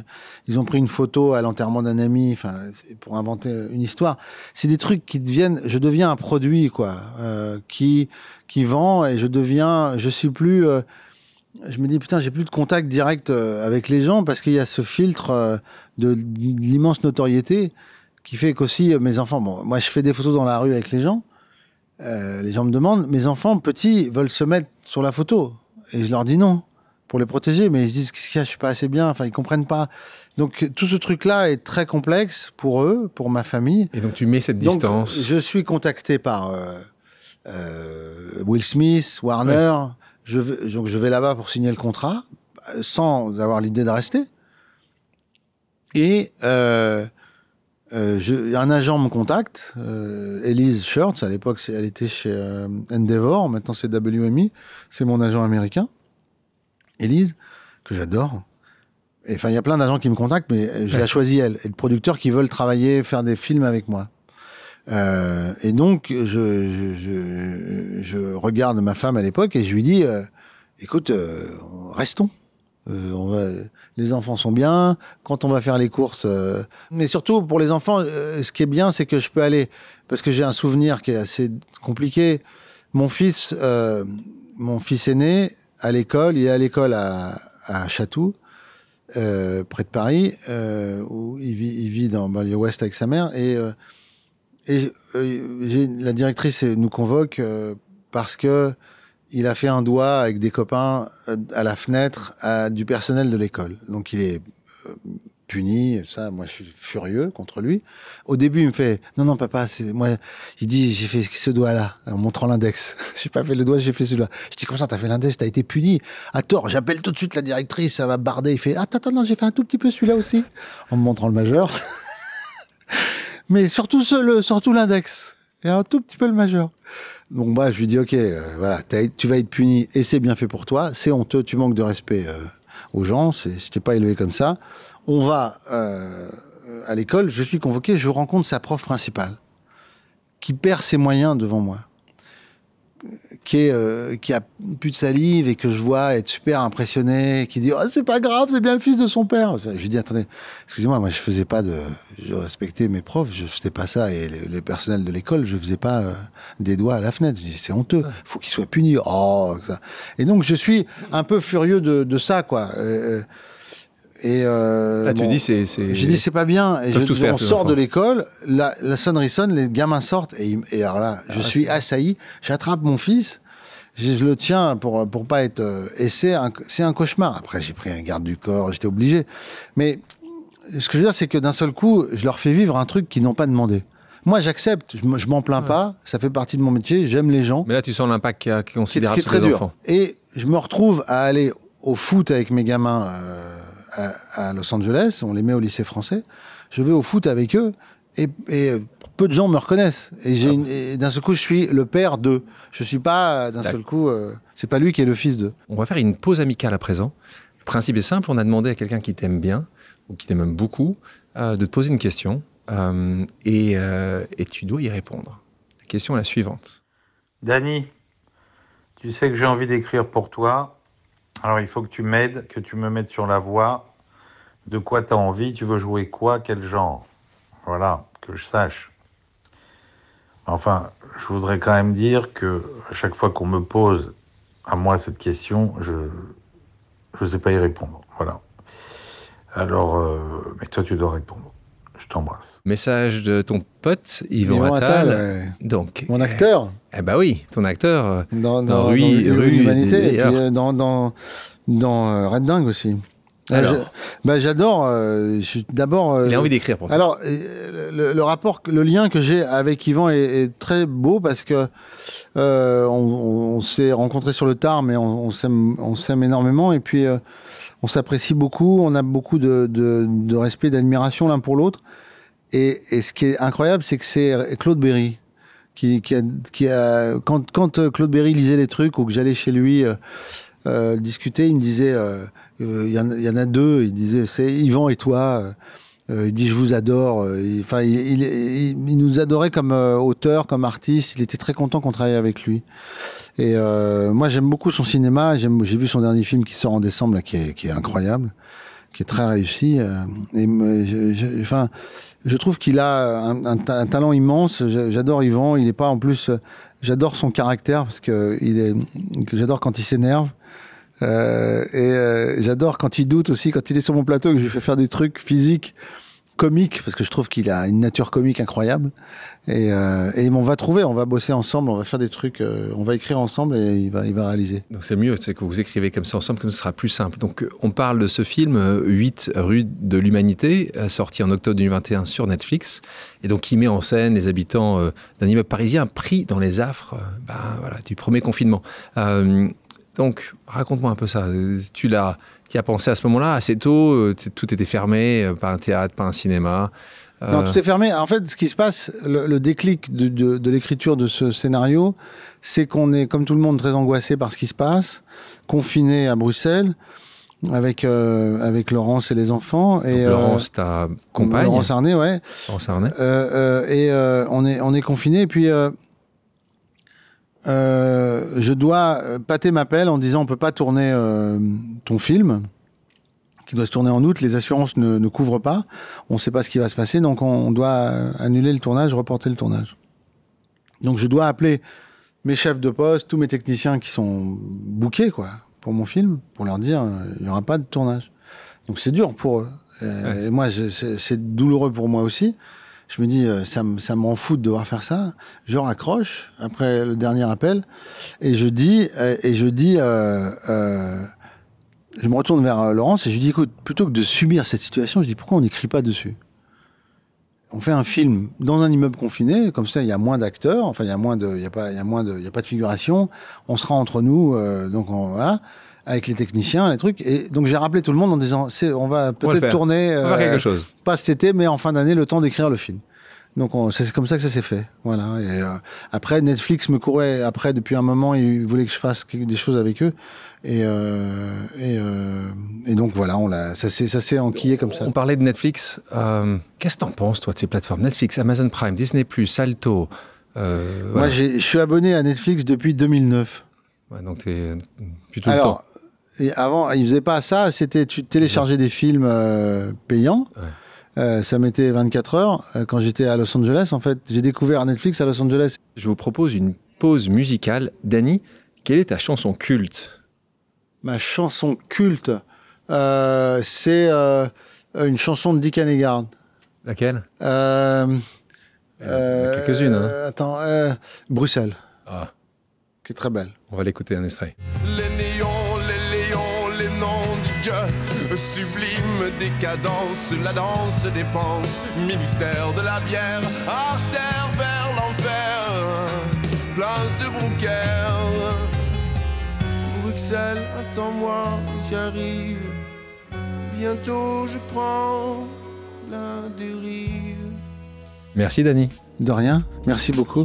Ils ont pris une photo à l'enterrement d'un ami enfin, pour inventer une histoire. C'est des trucs qui deviennent. Je deviens un produit, quoi, euh, qui, qui vend et je deviens. Je suis plus. euh, je me dis Putain, j'ai plus de contact direct euh, avec les gens parce qu'il y a ce filtre euh, de, de l'immense notoriété qui fait qu'aussi euh, mes enfants. Bon, moi, je fais des photos dans la rue avec les gens. Euh, les gens me demandent, mes enfants petits veulent se mettre sur la photo. Et je leur dis non, pour les protéger. Mais ils se disent, qu'est-ce qu'il y a, je suis pas assez bien. Enfin, ils comprennent pas. Donc, tout ce truc-là est très complexe pour eux, pour ma famille. Et donc tu mets cette Donc, distance. je suis contacté par euh, euh, Will Smith, Warner. Je vais, donc, je vais là-bas pour signer le contrat, sans avoir l'idée de rester. Et euh, je- un agent me contacte, euh, Elise Shirts, à l'époque elle était chez euh, Endeavor, maintenant c'est WMI, c'est mon agent américain, Elise, que j'adore. Enfin, il y a plein d'agents qui me contactent, mais euh, je Ouais. la choisis elle, et de producteurs qui veulent travailler, faire des films avec moi. Et donc, je, je, je, je regarde ma femme à l'époque et je lui dis, écoute, restons. On va, les enfants sont bien. Quand on va faire les courses, euh, mais surtout pour les enfants, euh, ce qui est bien, c'est que je peux aller parce que j'ai un souvenir qui est assez compliqué. Mon fils, euh, mon fils aîné, à l'école, il est à l'école à, à Chatou, près de Paris, où il vit, il vit dans banlieue ouest avec sa mère. Et, la directrice nous convoque parce que il a fait un doigt avec des copains euh, à la fenêtre du personnel de l'école. Donc il est euh, puni, ça, moi je suis furieux contre lui. Au début, il me fait non non papa, c'est moi. Il dit j'ai fait ce doigt-là en montrant l'index. j'ai pas fait le doigt, j'ai fait celui-là. Je dis comment ça, t'as fait l'index, t'as été puni. À tort, j'appelle tout de suite la directrice, ça va barder. Il fait attends attends non, j'ai fait un tout petit peu celui-là aussi en montrant le majeur. Mais surtout surtout l'index et un tout petit peu le majeur. Donc bah je lui dis ok euh, voilà tu vas être puni et c'est bien fait pour toi. C'est honteux tu manques de respect euh, aux gens. Je t'ai pas élevé comme ça. On va euh, à l'école. Je suis convoqué. Je rencontre sa prof principale qui perd ses moyens devant moi qui, est, euh, qui a plus de salive et que je vois être super impressionné, qui dit oh, c'est pas grave, c'est bien le fils de son père. Je lui dis attendez, excusez-moi, moi je faisais pas de, je respectais mes profs, je faisais pas ça et les, personnels de l'école, je faisais pas euh, des doigts à la fenêtre. Je dis c'est honteux, faut qu'il soit puni. Oh, ça. Et donc je suis un peu furieux de, de ça quoi. Euh, et euh, Là, tu dis c'est. J'ai dit c'est pas bien. Et je, on sort de l'école, la, la, sonnerie sonne, les gamins sortent et, et alors là, je ah, suis assailli. J'attrape mon fils, je, le tiens pour pour pas être. Euh, et c'est un, c'est un cauchemar. Après, j'ai pris un garde du corps, j'étais obligé. Mais ce que je veux dire, c'est que d'un seul coup, je leur fais vivre un truc qu'ils n'ont pas demandé. Moi, j'accepte, je, je m'en plains pas, ça fait partie de mon métier, j'aime les gens. Mais là, tu sens l'impact qui est considérable sur les enfants. Et je me retrouve à aller au foot avec mes gamins. Euh, à, Los Angeles, on les met au lycée français. Je vais au foot avec eux et, peu de gens me reconnaissent. Et, d'un seul coup, je suis le père d'eux. Je suis pas d'un seul coup, euh, c'est pas lui qui est le fils d'eux. On va faire une pause amicale à présent. Le principe est simple. On a demandé à quelqu'un qui t'aime bien ou qui t'aime beaucoup euh, de te poser une question euh, et, et tu dois y répondre. La question est la suivante. Dany, tu sais que j'ai envie d'écrire pour toi alors il faut que tu m'aides, que tu me mettes sur la voie. De quoi tu as envie? Tu veux jouer quoi? Quel genre? Voilà, que je sache. Enfin, je voudrais quand même dire que chaque fois qu'on me pose à moi cette question, je ne sais pas y répondre. Voilà. Alors, euh, mais toi, tu dois répondre. Je t'embrasse. Message de ton pote Attal. Donc, mon acteur. Eh, bah oui, ton acteur. Euh, dans, dans, Rue, dans l'humanité. Et, puis, euh, dans, dans, dans euh, Red Dingue aussi. Alors, bah, j'adore. Euh, D'abord. Euh, Il a envie d'écrire pour toi. Alors, le, rapport, le lien que j'ai avec Yvan est, très beau parce que on, on, s'est rencontrés sur le tard, mais on, on s'aime énormément et puis on s'apprécie beaucoup. On a beaucoup de, respect, d'admiration l'un pour l'autre. Et, ce qui est incroyable, c'est que c'est Claude Berry quand, euh, Claude Berry lisait les trucs ou que j'allais chez lui euh, euh discuter, il me disait, il y, en a deux, il disait, c'est Yvan et toi. il dit, je vous adore. Il, nous adorait comme auteur, comme artiste. Il était très content qu'on travaille avec lui. Et moi, j'aime beaucoup son cinéma. J'ai vu son dernier film qui sort en décembre, là, qui, est, qui est incroyable, qui est très réussi. et enfin je trouve qu'il a un, talent immense. J'adore Yvan. Il n'est pas en plus. J'adore son caractère parce que. J'adore quand il s'énerve. Euh, et euh, j'adore quand il doute aussi, quand il est sur mon plateau que je lui fais faire des trucs physiques comique, parce que je trouve qu'il a une nature comique incroyable. Et, euh, et, on va trouver, on va bosser ensemble, on va faire des trucs, euh, on va écrire ensemble et il va, il va réaliser. Donc c'est mieux, c'est que vous écrivez comme ça ensemble, comme ça sera plus simple. Donc on parle de ce film 8 euh, rue de l'humanité, sorti en octobre 2021 sur Netflix, et donc qui met en scène les habitants d'un immeuble parisien pris dans les affres bah, voilà, du premier confinement. Donc raconte-moi un peu ça. Tu l'as tu as pensé à ce moment-là, assez tôt euh, Tout était fermé, euh, pas un théâtre, pas un cinéma euh, Non, tout est fermé. En fait, ce qui se passe, le, déclic de, l'écriture de ce scénario, c'est qu'on est, comme tout le monde, très angoissé par ce qui se passe, confiné à Bruxelles avec avec Laurence et les enfants et Laurence ta compagne Laurence Arnay ouais Laurence Arnay et on est on est confiné et puis euh, je dois euh, pâter m'appelle en disant on peut pas tourner euh, ton film qui doit se tourner en août, les assurances ne, ne couvrent pas, on ne sait pas ce qui va se passer, donc on, doit annuler le tournage, reporter le tournage. Donc je dois appeler mes chefs de poste, tous mes techniciens qui sont bookés quoi pour mon film, pour leur dire il n'y aura pas de tournage. Donc c'est dur pour eux. et moi c'est douloureux pour moi aussi je me dis, euh, ça, ça m'en fout de devoir faire ça. Je raccroche après le dernier appel et je dis, euh, et je dis, euh, je me retourne vers Laurence et je lui dis, écoute, plutôt que de subir cette situation, je dis, pourquoi on n'écrit pas dessus? On fait un film dans un immeuble confiné, comme ça, il y a moins d'acteurs, enfin, il y a moins de, il y a pas, il y a moins de, il y a pas de figuration. On sera entre nous, donc on, voilà avec les techniciens, les trucs. Et donc j'ai rappelé tout le monde en disant, on va peut-être tourner, quelque chose. pas cet été, mais en fin d'année, le temps d'écrire le film. Donc c'est comme ça que ça s'est fait. Voilà. Et, euh, après, Netflix me courait après depuis un moment. Ils voulaient que je fasse des choses avec eux. Et, euh, et, euh, et, donc voilà, on l'a, ça s'est, ça s'est enquillé comme ça. On parlait de Netflix. Euh, qu'est-ce que t'en penses toi de ces plateformes? Netflix, Amazon Prime, Disney+, Salto, Euh, Moi, je suis abonné à Netflix depuis 2009. Ouais, donc t'es plutôt le Alors, temps. Et avant, ils faisaient pas ça. C'était tu téléchargeais des films euh, payants. Ouais. Euh, ça mettait 24 heures. Euh, quand j'étais à Los Angeles, en fait, j'ai découvert Netflix à Los Angeles. Je vous propose une pause musicale. Dany, quelle est ta chanson culte? Ma chanson culte, euh, c'est euh, une chanson de Dick Hanegard. Laquelle? Euh, quelques-unes. hein. euh, Attends, euh, Bruxelles, Ah, qui est très belle. on va l'écouter un extrait. Les sublime décadence, la danse des penses, ministère de la bière, artère vers l'enfer, place de Brouquer. Bruxelles, attends-moi, j'arrive, bientôt je prends la dérive. Merci Dany. De rien, merci beaucoup.